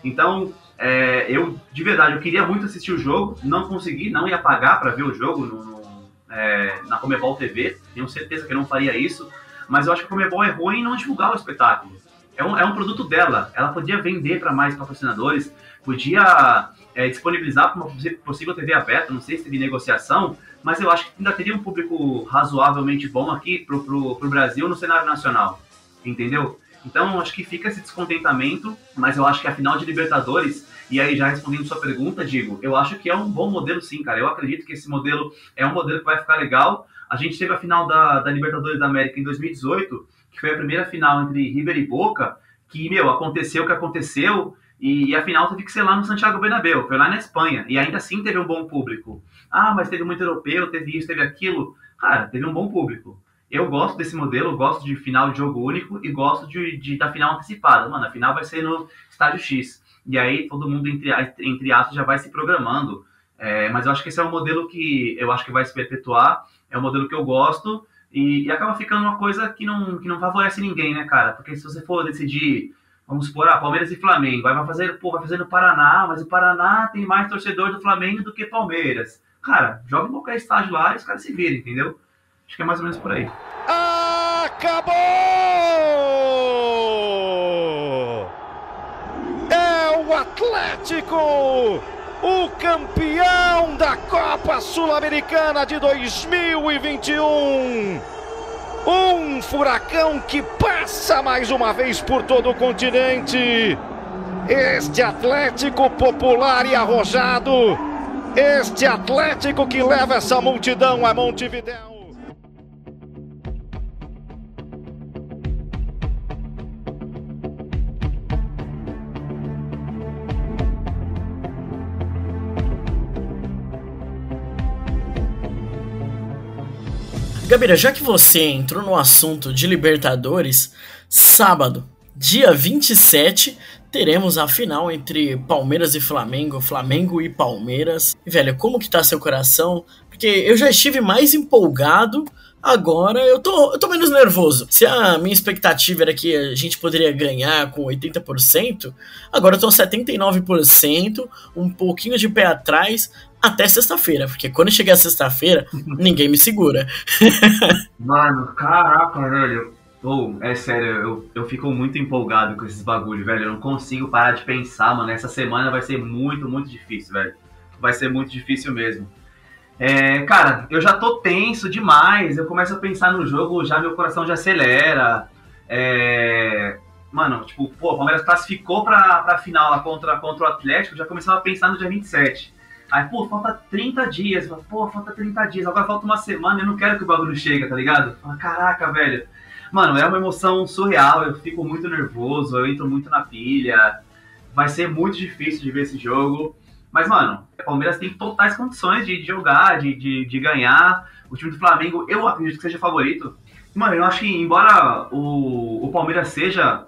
Então, é, eu, de verdade, eu queria muito assistir o jogo, não consegui, não ia pagar para ver o jogo no, no, é, na Comebol TV, tenho certeza que eu não faria isso, mas eu acho que a Comebol errou em não divulgar o espetáculo. É um, é um produto dela, ela podia vender para mais patrocinadores, podia é, disponibilizar para uma possível TV aberta, não sei se teve negociação, mas eu acho que ainda teria um público razoavelmente bom aqui para o Brasil no cenário nacional, entendeu? Então, acho que fica esse descontentamento, mas eu acho que a final de Libertadores, e aí já respondendo sua pergunta, digo, eu acho que é um bom modelo sim, cara. Eu acredito que esse modelo é um modelo que vai ficar legal. A gente teve a final da, da Libertadores da América em 2018, que foi a primeira final entre River e Boca, que, meu, aconteceu o que aconteceu, e, e a final teve que ser lá no Santiago Bernabéu, foi lá na Espanha, e ainda assim teve um bom público. Ah, mas teve muito europeu, teve isso, teve aquilo. Cara, teve um bom público. Eu gosto desse modelo, gosto de final de jogo único e gosto de, de da final antecipada. Mano, a final vai ser no estádio X. E aí todo mundo, entre, entre aspas, já vai se programando. É, mas eu acho que esse é um modelo que eu acho que vai se perpetuar. É um modelo que eu gosto. E, e, acaba ficando uma coisa que não, que não favorece ninguém, né, cara? Porque se você for decidir, vamos supor, ah, Palmeiras e Flamengo, vai fazer, pô, vai fazer no Paraná, mas o Paraná tem mais torcedor do Flamengo do que Palmeiras. Cara, joga em qualquer estádio lá e os caras se viram, entendeu? Acho que é mais ou menos por aí. Acabou! o Atlético, o campeão da Copa Sul-Americana de 2021. Um furacão que passa mais uma vez por todo o continente. Este Atlético popular e arrojado. Este Atlético que leva essa multidão a Montevidéu. Gabriela, já que você entrou no assunto de Libertadores, sábado, dia 27, teremos a final entre Palmeiras e Flamengo, Flamengo e Palmeiras. E, velho, como que tá seu coração? Porque eu já estive mais empolgado, agora eu tô, eu tô menos nervoso. Se a minha expectativa era que a gente poderia ganhar com 80%, agora eu tô 79%, um pouquinho de pé atrás, até sexta-feira, porque quando chegar sexta-feira, [laughs] ninguém me segura. [laughs] Mano, caraca, velho. Oh, é sério, eu, eu fico muito empolgado com esses bagulho, velho. Eu não consigo parar de pensar, mano. Essa semana vai ser muito, muito difícil, velho. Vai ser muito difícil mesmo. É, cara, eu já tô tenso demais. Eu começo a pensar no jogo, já meu coração já acelera. É, mano, tipo, pô, o Palmeiras classificou pra, pra final lá contra, contra o Atlético, já começava a pensar no dia 27. Aí, pô, falta 30 dias. Pô, falta 30 dias. Agora falta uma semana. Eu não quero que o bagulho chegue, tá ligado? Caraca, velho. Mano, é uma emoção surreal. Eu fico muito nervoso. Eu entro muito na pilha. Vai ser muito difícil de ver esse jogo. Mas, mano, o Palmeiras tem totais condições de, jogar, de, de, de, ganhar. O time do Flamengo, eu acredito que seja favorito. Mano, eu acho que, embora o, o Palmeiras seja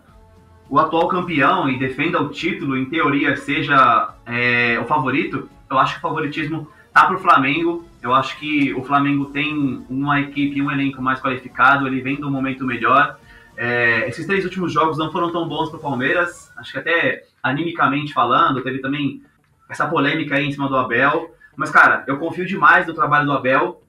o atual campeão e defenda o título, em teoria seja é, o favorito, eu acho que o favoritismo tá pro Flamengo. Eu acho que o Flamengo tem uma equipe, um elenco mais qualificado, ele vem de um momento melhor. É, esses três últimos jogos não foram tão bons pro Palmeiras, acho que até animicamente falando, teve também essa polêmica aí em cima do Abel. Mas, cara, eu confio demais no trabalho do Abel.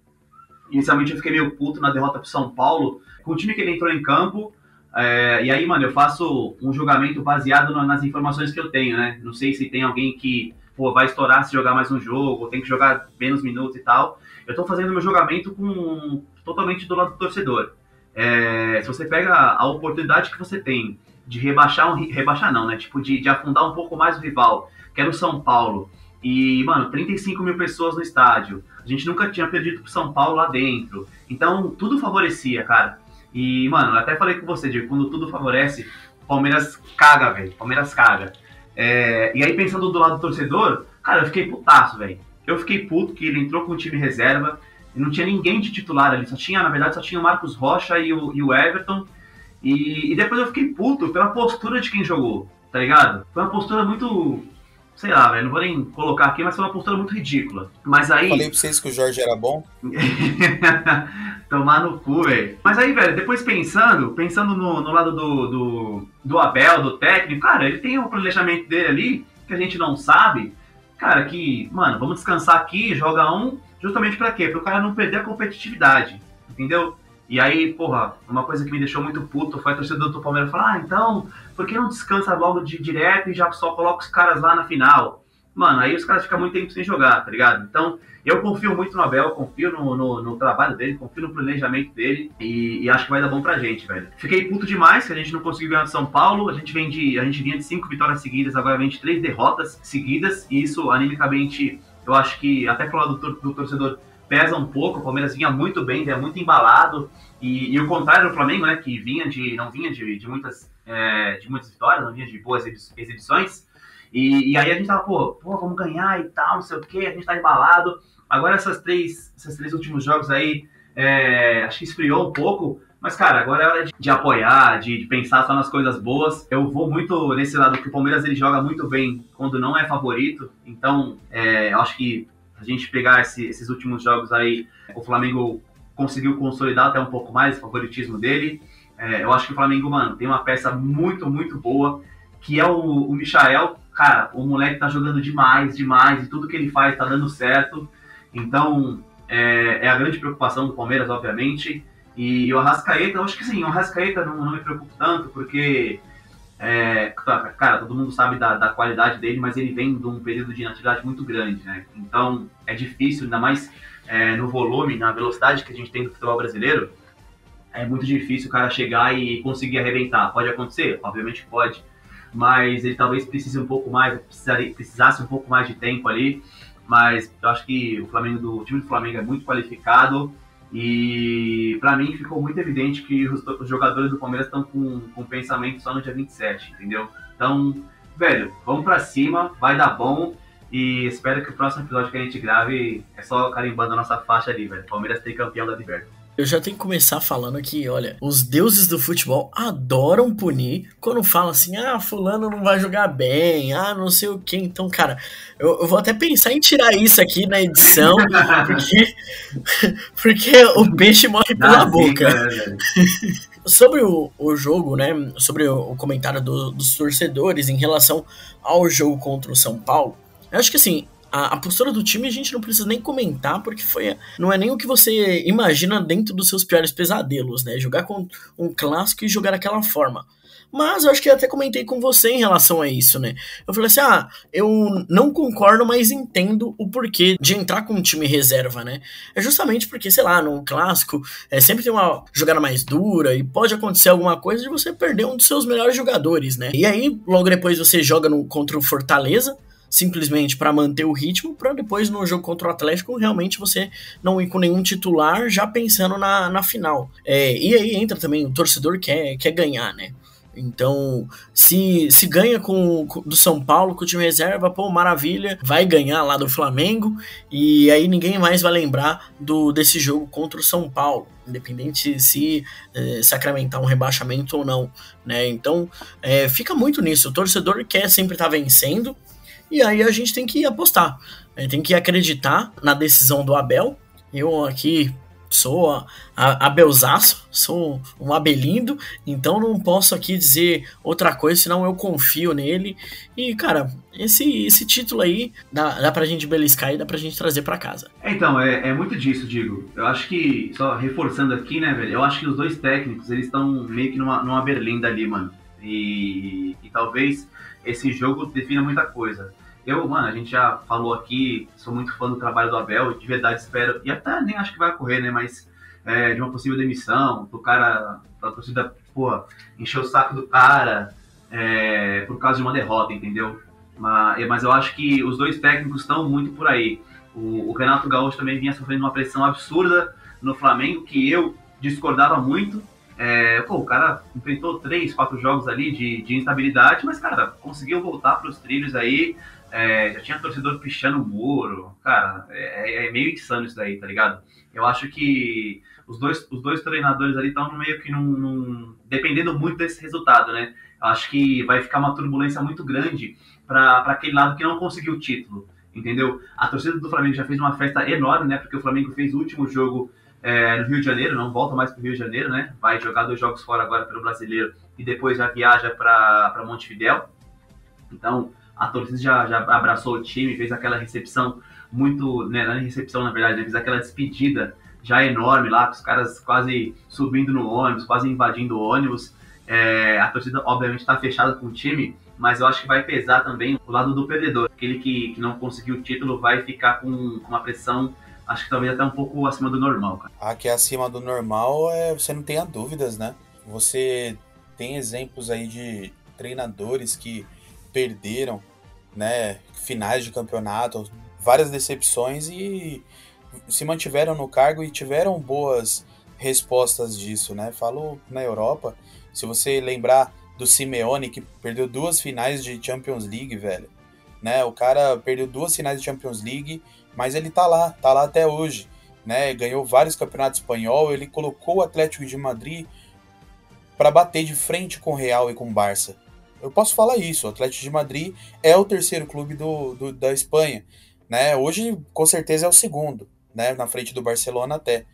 Inicialmente eu fiquei meio puto na derrota pro São Paulo, com o time que ele entrou em campo. É, e aí, mano, eu faço um julgamento baseado nas informações que eu tenho, né? Não sei se tem alguém que pô, vai estourar se jogar mais um jogo, tem que jogar menos minutos e tal. Eu tô fazendo meu julgamento com totalmente do lado do torcedor. É, se você pega a oportunidade que você tem de rebaixar um rebaixar não, né? Tipo, de, de afundar um pouco mais o rival, que era o São Paulo. E, mano, 35 mil pessoas no estádio. A gente nunca tinha perdido pro São Paulo lá dentro. Então, tudo favorecia, cara. E, mano, até falei com você, Diego, quando tudo favorece, Palmeiras caga, velho. Palmeiras caga. É, e aí, pensando do lado do torcedor, cara, eu fiquei putaço, velho. Eu fiquei puto que ele entrou com o time reserva e não tinha ninguém de titular ali. Só tinha, na verdade, só tinha o Marcos Rocha e o, e o Everton. E, e, depois eu fiquei puto pela postura de quem jogou, tá ligado? Foi uma postura muito. Sei lá, velho, não vou nem colocar aqui, mas foi uma postura muito ridícula. Mas aí. Falei pra vocês que o Jorge era bom. [laughs] Tomar no cu, velho. Mas aí, velho, depois pensando, pensando no, no lado do, do, do, Abel, do técnico, cara, ele tem um planejamento dele ali que a gente não sabe. Cara, que, mano, vamos descansar aqui, joga um, justamente para quê? Para o cara não perder a competitividade, entendeu? E aí, porra, uma coisa que me deixou muito puto foi a torcida do Palmeiras falar: ah, então, por que não descansa logo de direto e já só coloca os caras lá na final? Mano, aí os caras ficam muito tempo sem jogar, tá ligado? Então, eu confio muito no Abel, confio no, no, no trabalho dele, confio no planejamento dele e, e, acho que vai dar bom pra gente, velho. Fiquei puto demais que a gente não conseguiu ganhar de São Paulo. A gente vem de. A gente vinha de cinco vitórias seguidas, agora vem de três derrotas seguidas. E isso, animicamente, eu acho que até pro lado do, do torcedor pesa um pouco. O Palmeiras vinha muito bem, vinha muito embalado. E, e o contrário do Flamengo, né? Que vinha de. não vinha de, de muitas, é, de muitas vitórias, não vinha de boas exibições. E, e, aí a gente tava, pô, pô, vamos ganhar e tal, não sei o que, a gente tá embalado. Agora essas três, esses três últimos jogos aí, é, acho que esfriou um pouco. Mas, cara, agora é hora de, de apoiar, de, de, pensar só nas coisas boas. Eu vou muito nesse lado que o Palmeiras ele joga muito bem quando não é favorito. Então, é, eu acho que a gente pegar esse, esses últimos jogos aí, o Flamengo conseguiu consolidar até um pouco mais o favoritismo dele. É, eu acho que o Flamengo, mano, tem uma peça muito, muito boa, que é o, o Michael. Cara, o moleque tá jogando demais, demais, e tudo que ele faz tá dando certo. Então, é, é, a grande preocupação do Palmeiras, obviamente. E, o Arrascaeta, eu acho que sim, o Arrascaeta não, não me preocupa tanto, porque É, cara, todo mundo sabe da, da, qualidade dele, mas ele vem de um período de inatividade muito grande, né? Então é difícil, ainda mais é, no volume, na velocidade que a gente tem do futebol brasileiro, é muito difícil o cara chegar e conseguir arrebentar. Pode acontecer? Obviamente pode. Mas ele talvez precise um pouco mais, precisasse um pouco mais de tempo ali. Mas eu acho que o Flamengo do time do Flamengo é muito qualificado. E para mim ficou muito evidente que os, os jogadores do Palmeiras estão com, com pensamento só no dia 27, entendeu? Então, velho, vamos para cima, vai dar bom. E espero que o próximo episódio que a gente grave é só carimbando a nossa faixa ali, velho. Palmeiras tem campeão da Libertadores. Eu já tenho que começar falando que, olha, os deuses do futebol adoram punir quando falam assim, ah, fulano não vai jogar bem, ah, não sei o que. Então, cara, eu, eu vou até pensar em tirar isso aqui na edição, [laughs] porque, [laughs] porque o peixe morre pela boca. Né, [laughs] sobre o, o jogo, né? Sobre o, o comentário do, dos torcedores em relação ao jogo contra o São Paulo, eu acho que assim, a, a, postura do time a gente não precisa nem comentar, porque foi. Não é nem o que você imagina dentro dos seus piores pesadelos, né? Jogar com um clássico e jogar daquela forma. Mas eu acho que eu até comentei com você em relação a isso, né? Eu falei assim: ah, eu não concordo, mas entendo o porquê de entrar com um time reserva, né? É justamente porque, sei lá, no clássico é, sempre tem uma jogada mais dura e pode acontecer alguma coisa de você perder um dos seus melhores jogadores, né? E aí, logo depois você joga no, contra o Fortaleza simplesmente para manter o ritmo, para depois no jogo contra o Atlético realmente você não ir com nenhum titular já pensando na, na final. É, e aí entra também o torcedor quer, quer ganhar, né? Então, se, se ganha com, com, do São Paulo com o time reserva, pô, maravilha, vai ganhar lá do Flamengo e aí ninguém mais vai lembrar do desse jogo contra o São Paulo, independente se é, sacramentar um rebaixamento ou não, né? Então, é, fica muito nisso. O torcedor quer sempre estar tá vencendo, e aí a gente tem que apostar. Tem que acreditar na decisão do Abel. Eu aqui sou a, a, Abelzaço, sou um abelindo, então não posso aqui dizer outra coisa, senão eu confio nele. E, cara, esse, esse título aí dá, dá pra gente beliscar e dá pra gente trazer pra casa. É, então, é, é muito disso, digo. Eu acho que, só reforçando aqui, né, velho, eu acho que os dois técnicos, eles estão meio que numa, numa berlinda ali, mano. E, e talvez esse jogo defina muita coisa. Eu, mano, a gente já falou aqui, sou muito fã do trabalho do Abel, de verdade espero, e até nem acho que vai ocorrer, né, mas é, de uma possível demissão, do cara, da torcida, pô, encher o saco do cara é, por causa de uma derrota, entendeu? Mas, mas eu acho que os dois técnicos estão muito por aí. O, o Renato Gaúcho também vinha sofrendo uma pressão absurda no Flamengo, que eu discordava muito, é, pô, o cara enfrentou três, quatro jogos ali de, de instabilidade, mas, cara, conseguiu voltar para os trilhos aí, é, já tinha torcedor pichando o muro. Cara, é, é, meio insano isso daí, tá ligado? Eu acho que os dois, os dois treinadores ali estão meio que num, num, dependendo muito desse resultado, né? Eu acho que vai ficar uma turbulência muito grande para aquele lado que não conseguiu o título, entendeu? A torcida do Flamengo já fez uma festa enorme, né? Porque o Flamengo fez o último jogo é, no Rio de Janeiro, não volta mais para o Rio de Janeiro, né? Vai jogar dois jogos fora agora pelo Brasileiro e depois já viaja para Montevidéu. Então, a torcida já, já abraçou o time, fez aquela recepção muito, né, não é recepção na verdade, né, fez aquela despedida já enorme lá, com os caras quase subindo no ônibus, quase invadindo o ônibus. É, a torcida obviamente está fechada com o time, mas eu acho que vai pesar também o lado do perdedor. Aquele que, que não conseguiu o título vai ficar com, com uma pressão, acho que talvez até um pouco acima do normal. Cara. Que é acima do normal é você não tenha dúvidas, né? Você tem exemplos aí de treinadores que perderam, né, finais de campeonato, várias decepções e se mantiveram no cargo e tiveram boas respostas disso, né? Falo na Europa, se você lembrar do Simeone que perdeu duas finais de Champions League, velho, né? O cara perdeu duas finais de Champions League, mas ele tá lá, tá lá até hoje, né? Ganhou vários campeonatos espanhol, ele colocou o Atlético de Madrid para bater de frente com o Real e com o Barça. Eu posso falar isso, o Atlético de Madrid é o terceiro clube do, do, da Espanha, né? Hoje, com certeza, é o segundo, né? Na frente do Barcelona até.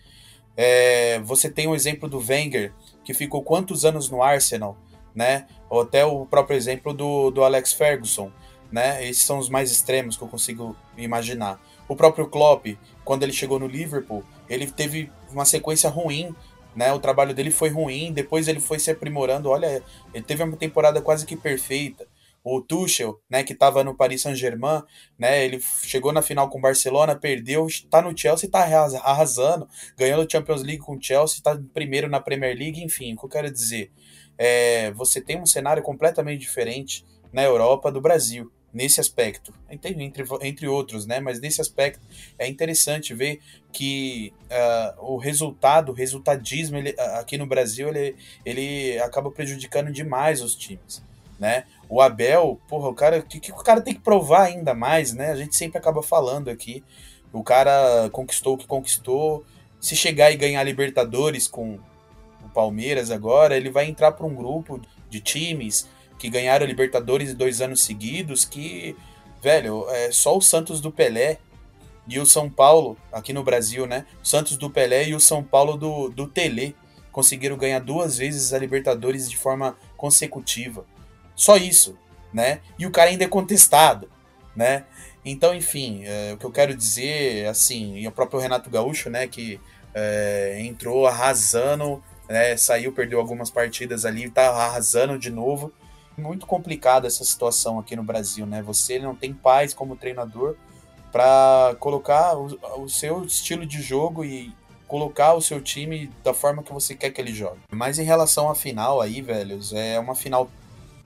É, você tem o exemplo do Wenger, que ficou quantos anos no Arsenal, né? Ou até o próprio exemplo do, do Alex Ferguson, né? Esses são os mais extremos que eu consigo imaginar. O próprio Klopp, quando ele chegou no Liverpool, ele teve uma sequência ruim né? O trabalho dele foi ruim, depois ele foi se aprimorando. Olha, ele teve uma temporada quase que perfeita. O Tuchel, né, que estava no Paris Saint-Germain, né, ele chegou na final com o Barcelona, perdeu, está no Chelsea, está arrasando, ganhou a Champions League com o Chelsea, está primeiro na Premier League, enfim, o que eu quero dizer, é, você tem um cenário completamente diferente na Europa do Brasil, nesse aspecto, entre, entre outros, né? Mas nesse aspecto é interessante ver que uh, o resultado, o resultadismo ele, aqui no Brasil, ele, ele acaba prejudicando demais os times, né? O Abel, porra, o cara, que, que o cara tem que provar ainda mais, né? A gente sempre acaba falando aqui, o cara conquistou o que conquistou, se chegar e ganhar Libertadores com o Palmeiras agora, ele vai entrar para um grupo de times que ganharam a Libertadores dois anos seguidos, que, velho, é só o Santos do Pelé e o São Paulo, aqui no Brasil, né? O Santos do Pelé e o São Paulo do, do Tele conseguiram ganhar duas vezes a Libertadores de forma consecutiva. Só isso, né? E o cara ainda é contestado, né? Então, enfim, é, o que eu quero dizer, assim, e o próprio Renato Gaúcho, né, que é, entrou arrasando, né, saiu, perdeu algumas partidas ali, tá arrasando de novo muito complicada essa situação aqui no Brasil, né? Você não tem paz como treinador para colocar o, o, seu estilo de jogo e colocar o seu time da forma que você quer que ele jogue. Mas em relação à final aí, velhos, é uma final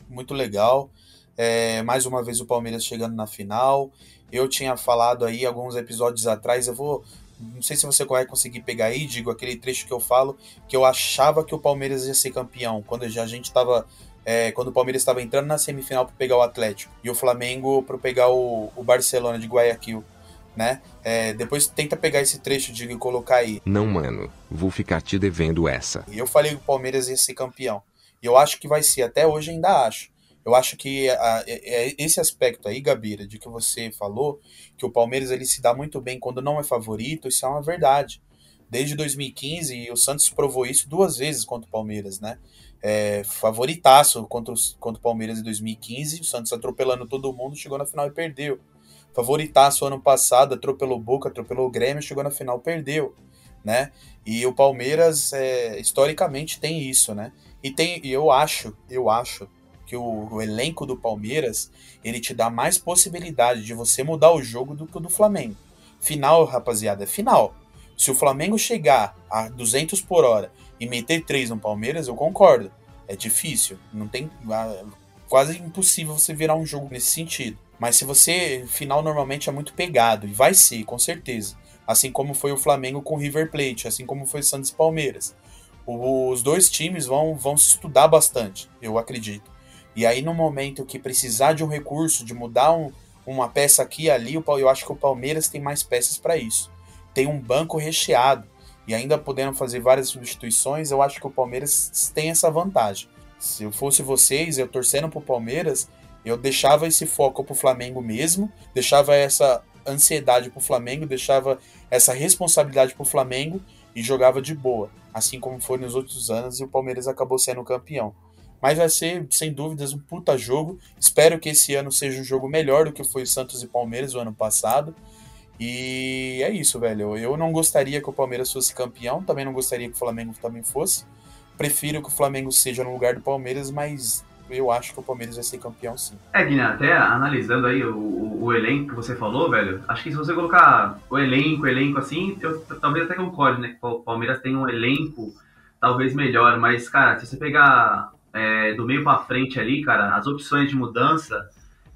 muito legal. É, mais uma vez o Palmeiras chegando na final. Eu tinha falado aí alguns episódios atrás, eu vou não sei se você vai conseguir pegar aí, digo aquele trecho que eu falo, que eu achava que o Palmeiras ia ser campeão, quando a gente estava é, quando o Palmeiras estava entrando na semifinal para pegar o Atlético e o Flamengo para pegar o, o, Barcelona de Guayaquil, né? É, depois tenta pegar esse trecho de colocar aí. Não, mano, vou ficar te devendo essa. E eu falei que o Palmeiras ia ser campeão. E eu acho que vai ser, até hoje ainda acho. Eu acho que a, é, esse aspecto aí, Gabira, de que você falou, que o Palmeiras ele se dá muito bem quando não é favorito, isso é uma verdade. Desde 2015, o Santos provou isso duas vezes contra o Palmeiras, né? É, favoritaço contra, os, contra o Palmeiras em 2015. O Santos atropelando todo mundo, chegou na final e perdeu. Favoritaço ano passado, atropelou Boca, atropelou o Grêmio, chegou na final perdeu. Né? E o Palmeiras, é, historicamente, tem isso, né? E tem, e eu acho, eu acho que o, o, elenco do Palmeiras ele te dá mais possibilidade de você mudar o jogo do que o do Flamengo. Final, rapaziada, é final. Se o Flamengo chegar a 200 por hora e meter três no Palmeiras, eu concordo. É difícil, não tem ah, quase impossível você virar um jogo nesse sentido. Mas se você final normalmente é muito pegado e vai ser, com certeza. Assim como foi o Flamengo com o River Plate, assim como foi o Santos e Palmeiras. Os dois times vão, vão se estudar bastante, eu acredito. E aí no momento que precisar de um recurso, de mudar um, uma peça aqui e ali, eu acho que o Palmeiras tem mais peças para isso. Tem um banco recheado e ainda podendo fazer várias substituições, eu acho que o Palmeiras tem essa vantagem. Se eu fosse vocês, eu torcendo pro Palmeiras, eu deixava esse foco pro Flamengo mesmo, deixava essa ansiedade pro Flamengo, deixava essa responsabilidade pro Flamengo e jogava de boa, assim como foi nos outros anos e o Palmeiras acabou sendo campeão. Mas vai ser, sem dúvidas, um puta jogo. Espero que esse ano seja um jogo melhor do que foi Santos e Palmeiras o ano passado. E é isso, velho. Eu não gostaria que o Palmeiras fosse campeão, também não gostaria que o Flamengo também fosse. Prefiro que o Flamengo seja no lugar do Palmeiras, mas eu acho que o Palmeiras vai ser campeão sim. É, Guiné, até analisando aí o, o, o, elenco que você falou, velho, acho que se você colocar o elenco, elenco assim, eu talvez até concorde, né? Que o Palmeiras tem um elenco talvez melhor, mas, cara, se você pegar é, do meio para frente ali, cara, as opções de mudança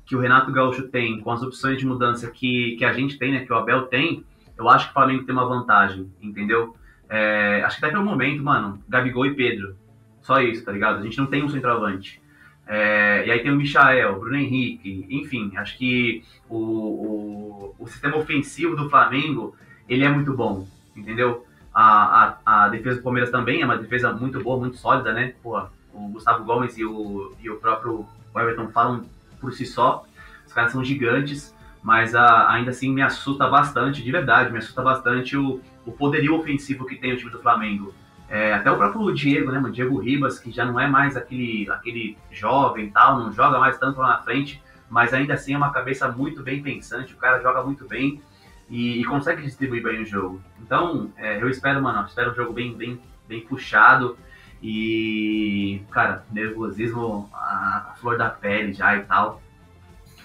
que o Renato Gaúcho tem, com as opções de mudança que, que a gente tem, né, que o Abel tem, eu acho que o Flamengo tem uma vantagem, entendeu? É, acho que até pelo momento, mano, Gabigol e Pedro. Só isso, tá ligado? A gente não tem um centroavante. É, e aí tem o Michael, Bruno Henrique, enfim, acho que o, o, o, sistema ofensivo do Flamengo, ele é muito bom, entendeu? A, a, a, defesa do Palmeiras também é uma defesa muito boa, muito sólida, né? Pô, o Gustavo Gomes e o, e o próprio Everton falam por si só. Os caras são gigantes, mas a, ainda assim me assusta bastante, de verdade, me assusta bastante o, o poderio ofensivo que tem o time do Flamengo. É, até o próprio Diego, né, mano? Diego Ribas, que já não é mais aquele, aquele jovem tal, não joga mais tanto lá na frente, mas ainda assim é uma cabeça muito bem pensante, o cara joga muito bem e, e consegue distribuir bem o jogo. Então, é, eu espero, mano, espero um jogo bem, bem, bem puxado. E, cara, nervosismo, a, a flor da pele já e tal.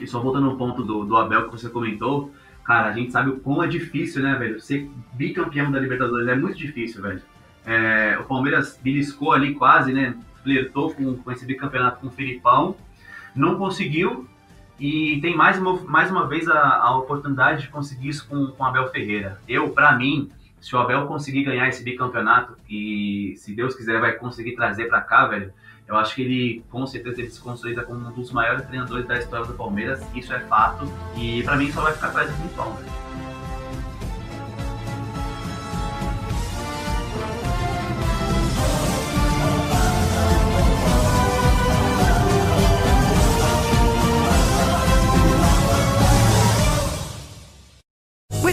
E só voltando no ponto do, do Abel que você comentou, cara, a gente sabe o quão é difícil, né, velho? Ser bicampeão da Libertadores é muito difícil, velho. É, o Palmeiras beliscou ali quase, né? Flertou com, com esse bicampeonato com o Filipão, não conseguiu e tem mais uma, mais uma vez a, a oportunidade de conseguir isso com, com Abel Ferreira. Eu, para mim, se o Abel conseguir ganhar esse bicampeonato e se Deus quiser vai conseguir trazer para cá, velho, eu acho que ele com certeza ele se consolida como um dos maiores treinadores da história do Palmeiras, isso é fato, e para mim só vai ficar atrás do Filipão, velho.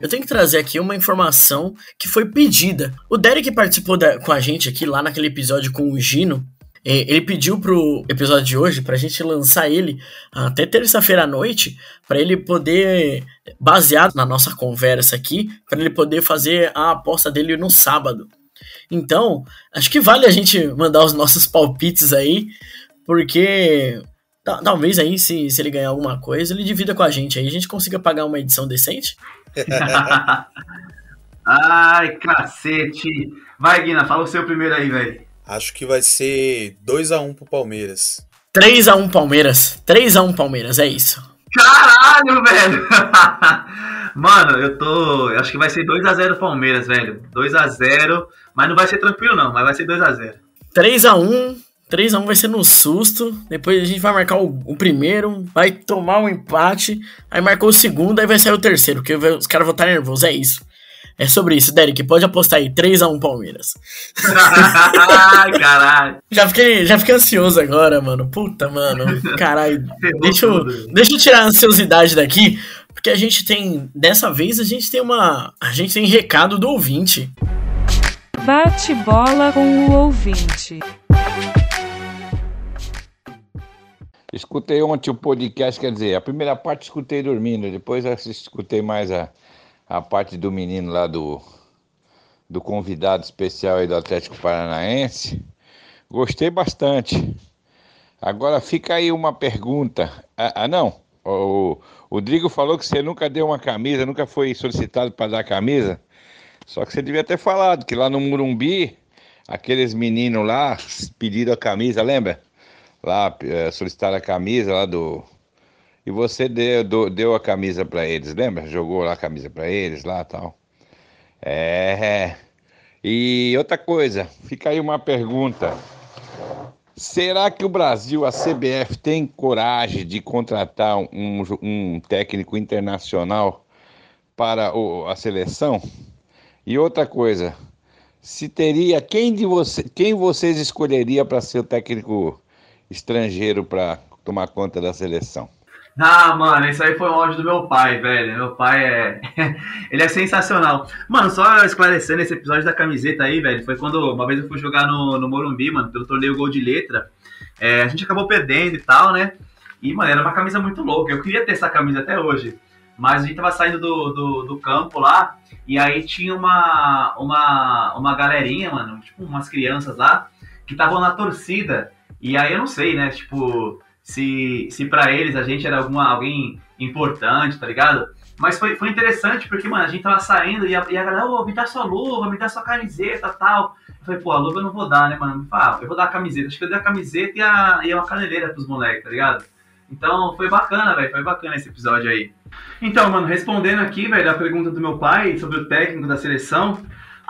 Eu tenho que trazer aqui uma informação que foi pedida. O Derek participou da, com a gente aqui lá naquele episódio com o Gino. Ele pediu pro episódio de hoje pra gente lançar ele até terça-feira à noite, para ele poder, baseado na nossa conversa aqui, para ele poder fazer a aposta dele no sábado. Então, acho que vale a gente mandar os nossos palpites aí, porque talvez aí, se, se ele ganhar alguma coisa, ele divida com a gente aí, a gente consiga pagar uma edição decente. [laughs] Ai, cacete. Vai, Guina, fala o seu primeiro aí, velho. Acho que vai ser 2x1 pro Palmeiras. 3x1 Palmeiras. 3x1 Palmeiras, é isso. Caralho, velho! [laughs] Mano, eu tô. Eu acho que vai ser 2x0 Palmeiras, velho. 2x0. Mas não vai ser tranquilo, não, mas vai ser 2x0. 3x1. 3x1 vai ser no susto. Depois a gente vai marcar o, o, primeiro. Vai tomar um empate. Aí marcou o segundo. Aí vai sair o terceiro. Porque os caras vão estar nervosos. É isso. É sobre isso, Derek. Pode apostar aí. 3x1 Palmeiras. Ai, caralho. [laughs] Já fiquei, já fiquei ansioso agora, mano. Puta, mano. Caralho. [laughs] Deixa eu, deixa eu tirar a ansiosidade daqui. Porque a gente tem. Dessa vez a gente tem uma. A gente tem recado do ouvinte. Bate bola com o ouvinte. Escutei ontem o podcast, quer dizer, a primeira parte escutei dormindo, depois escutei mais a, a parte do menino lá do, do convidado especial aí do Atlético Paranaense. Gostei bastante. Agora fica aí uma pergunta. Ah, ah não, o, o Drigo falou que você nunca deu uma camisa, nunca foi solicitado para dar camisa. Só que você devia ter falado que lá no Murumbi, aqueles meninos lá pediram a camisa, lembra? Lá é, solicitaram a camisa lá do. E você deu, do, deu a camisa para eles, lembra? Jogou lá a camisa para eles lá tal. É. E outra coisa, fica aí uma pergunta. Será que o Brasil, a CBF, tem coragem de contratar um, um técnico internacional para o, a seleção? E outra coisa, se teria quem de você, quem vocês escolheria para ser o técnico estrangeiro para tomar conta da seleção? Ah, mano, isso aí foi um áudio do meu pai, velho. Meu pai é. [laughs] Ele é sensacional. Mano, só esclarecendo esse episódio da camiseta aí, velho. Foi quando uma vez eu fui jogar no, no Morumbi, mano, pelo torneio Gol de Letra. É, a gente acabou perdendo e tal, né? E, mano, era uma camisa muito louca. Eu queria ter essa camisa até hoje. Mas a gente tava saindo do, do, do campo lá, e aí tinha uma, uma, uma galerinha, mano, tipo umas crianças lá, que estavam na torcida. E aí eu não sei, né, tipo, se, se pra eles a gente era alguma, alguém importante, tá ligado? Mas foi, foi interessante porque, mano, a gente tava saindo e a, e a galera, ô, me dá sua luva, me dá sua camiseta tal. Eu falei, pô, a luva eu não vou dar, né, mano? Ah, eu vou dar a camiseta. Acho que eu dei a camiseta e, a, e uma caneleira pros moleques, tá ligado? Então foi bacana, velho. Foi bacana esse episódio aí. Então, mano, respondendo aqui, velho, a pergunta do meu pai sobre o técnico da seleção.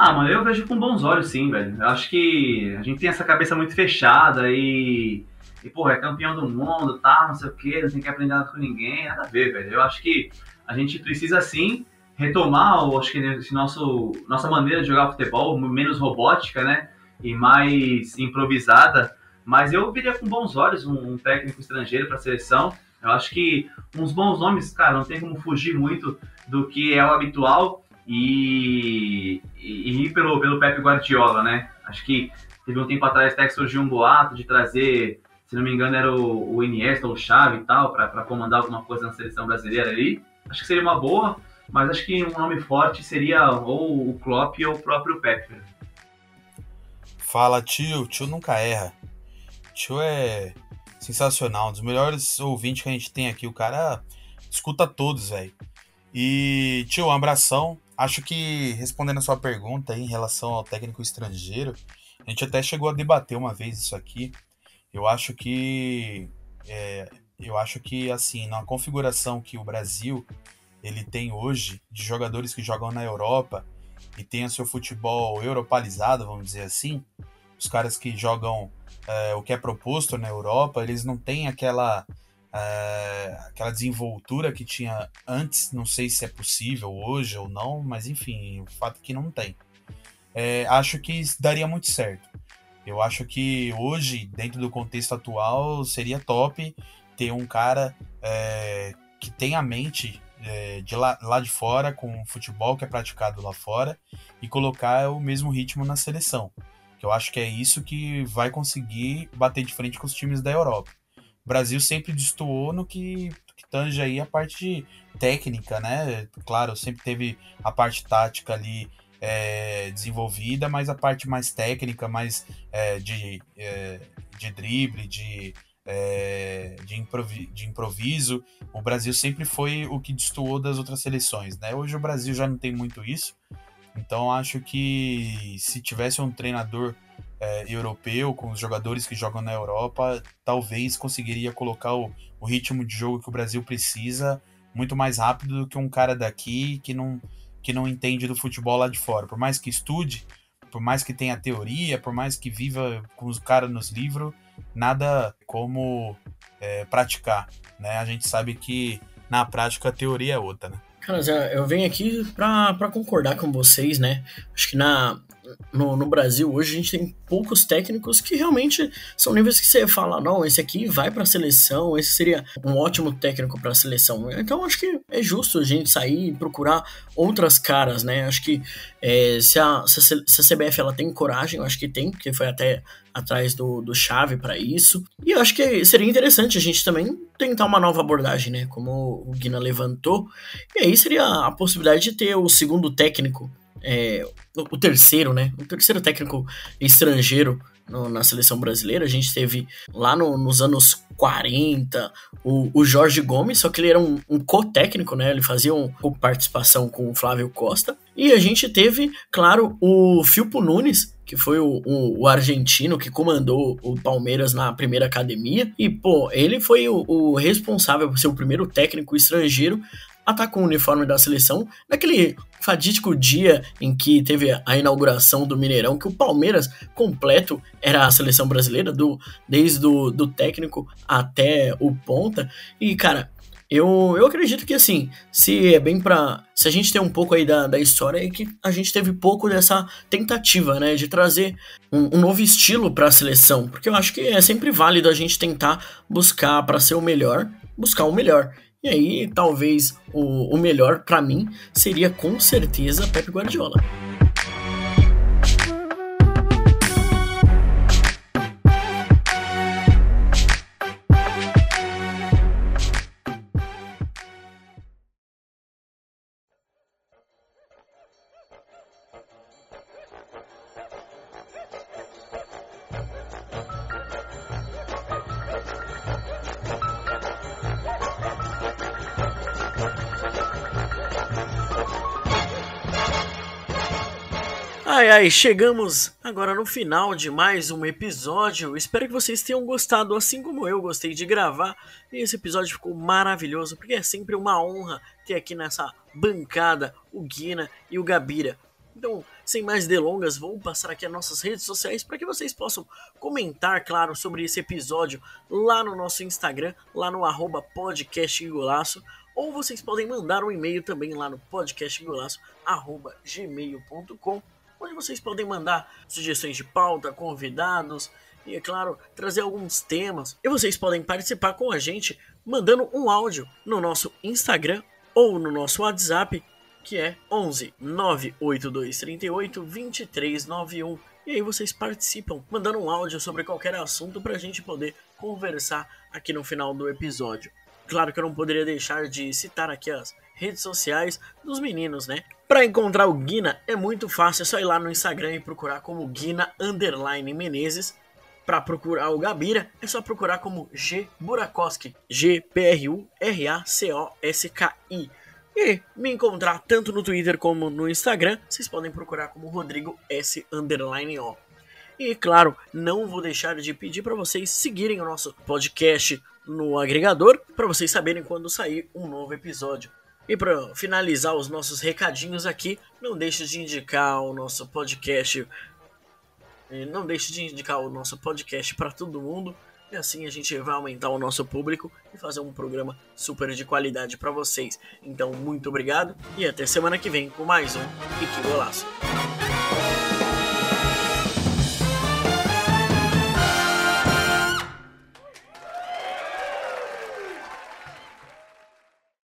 Ah, mano, eu vejo com bons olhos, sim, velho. Eu acho que a gente tem essa cabeça muito fechada e. E, porra, é campeão do mundo, tá, não sei o quê, não tem que aprender nada com ninguém, nada a ver, velho. Eu acho que a gente precisa, sim, retomar, eu acho que esse nosso, nossa maneira de jogar futebol, menos robótica, né, e mais improvisada, mas eu viria com bons olhos um, um técnico estrangeiro para a seleção. Eu acho que uns bons nomes, cara, não tem como fugir muito do que é o habitual e, e, e pelo, pelo Pepe Guardiola, né? Acho que teve um tempo atrás até que surgiu um boato de trazer se não me engano, era o, o Iniesta ou o Xavi e tal, para comandar alguma coisa na seleção brasileira ali. Acho que seria uma boa, mas acho que um nome forte seria ou o Klopp ou o próprio Pepe. Fala, tio. Tio nunca erra. Tio é sensacional. Um dos melhores ouvintes que a gente tem aqui. O cara escuta todos, velho. E, tio, um abração. Acho que respondendo a sua pergunta aí, em relação ao técnico estrangeiro, a gente até chegou a debater uma vez isso aqui. Eu acho que é, eu acho que assim na configuração que o Brasil ele tem hoje de jogadores que jogam na Europa e tem o seu futebol europalizado, vamos dizer assim, os caras que jogam é, o que é proposto na Europa, eles não têm aquela é, aquela desenvoltura que tinha antes. Não sei se é possível hoje ou não, mas enfim, o fato é que não tem. É, acho que daria muito certo. Eu acho que hoje, dentro do contexto atual, seria top ter um cara é, que tem a mente é, de lá, lá de fora, com o futebol que é praticado lá fora, e colocar o mesmo ritmo na seleção. Que eu acho que é isso que vai conseguir bater de frente com os times da Europa. O Brasil sempre destoou no que, que tange aí a parte técnica, né? Claro, sempre teve a parte tática ali é, desenvolvida, mas a parte mais técnica, mais é, de, é, de drible, de, é, de, improvi de improviso, o Brasil sempre foi o que destoou das outras seleções. Né? Hoje o Brasil já não tem muito isso, então acho que se tivesse um treinador é, europeu, com os jogadores que jogam na Europa, talvez conseguiria colocar o, o ritmo de jogo que o Brasil precisa muito mais rápido do que um cara daqui que não que não entende do futebol lá de fora. Por mais que estude, por mais que tenha teoria, por mais que viva com os caras nos livros, nada como é, praticar. Né? A gente sabe que na prática a teoria é outra. Né? Cara, eu venho aqui para concordar com vocês, né? Acho que na, no, no, Brasil hoje a gente tem poucos técnicos que realmente são níveis que você fala, não, esse aqui vai para a seleção, esse seria um ótimo técnico para a seleção. Então acho que é justo a gente sair e procurar outras caras, né? Acho que é, se, a, se, a, se, a, CBF ela tem coragem, eu acho que tem, porque foi até atrás do, do chave para isso. E acho que seria interessante a gente também tentar uma nova abordagem, né? Como o Guina levantou. E aí seria a possibilidade de ter o segundo técnico é, o terceiro, né? O terceiro técnico estrangeiro no, na seleção brasileira. A gente teve lá no, nos anos 40 o, o, Jorge Gomes, só que ele era um, um co-técnico, né? Ele fazia uma participação com o Flávio Costa. E a gente teve, claro, o Filpo Nunes, que foi o, o, o, argentino que comandou o Palmeiras na primeira academia. E, pô, ele foi o, o responsável por ser o primeiro técnico estrangeiro a estar com o uniforme da seleção naquele fadídico dia em que teve a inauguração do Mineirão, que o Palmeiras completo era a seleção brasileira, do, desde o do técnico até o ponta. E, cara, eu, eu acredito que assim, se é bem para Se a gente tem um pouco aí da, da história, é que a gente teve pouco dessa tentativa, né? De trazer um, um novo estilo para a seleção. Porque eu acho que é sempre válido a gente tentar buscar para ser o melhor, buscar o melhor. E aí, talvez o, o melhor para mim seria com certeza Pep Guardiola. Ai ai, chegamos agora no final de mais um episódio. Espero que vocês tenham gostado, assim como eu gostei de gravar. E esse episódio ficou maravilhoso, porque é sempre uma honra ter aqui nessa bancada o Guina e o Gabira. Então, sem mais delongas, vou passar aqui as nossas redes sociais para que vocês possam comentar, claro, sobre esse episódio lá no nosso Instagram, lá no arroba podcastgolaço, ou vocês podem mandar um e-mail também lá no podcastgolaço.gmail.com, onde vocês podem mandar sugestões de pauta, convidados e, é claro, trazer alguns temas. E vocês podem participar com a gente mandando um áudio no nosso Instagram ou no nosso WhatsApp que é 11 982 38 2391. E aí vocês participam, mandando um áudio sobre qualquer assunto para a gente poder conversar aqui no final do episódio. Claro que eu não poderia deixar de citar aqui as redes sociais dos meninos, né? Para encontrar o Guina é muito fácil, é só ir lá no Instagram e procurar como Guina Underline Menezes. Para procurar o Gabira, é só procurar como G Burakoski, G-P-R-U-R-A-C-O-S-K-I. E me encontrar tanto no Twitter como no Instagram, vocês podem procurar como Rodrigo S underline O. E claro, não vou deixar de pedir para vocês seguirem o nosso podcast no agregador para vocês saberem quando sair um novo episódio. E para finalizar os nossos recadinhos aqui, não deixe de indicar o nosso podcast. Não deixe de indicar o nosso podcast para todo mundo. E assim a gente vai aumentar o nosso público e fazer um programa super de qualidade para vocês. Então, muito obrigado e até semana que vem com mais um E que Golaço.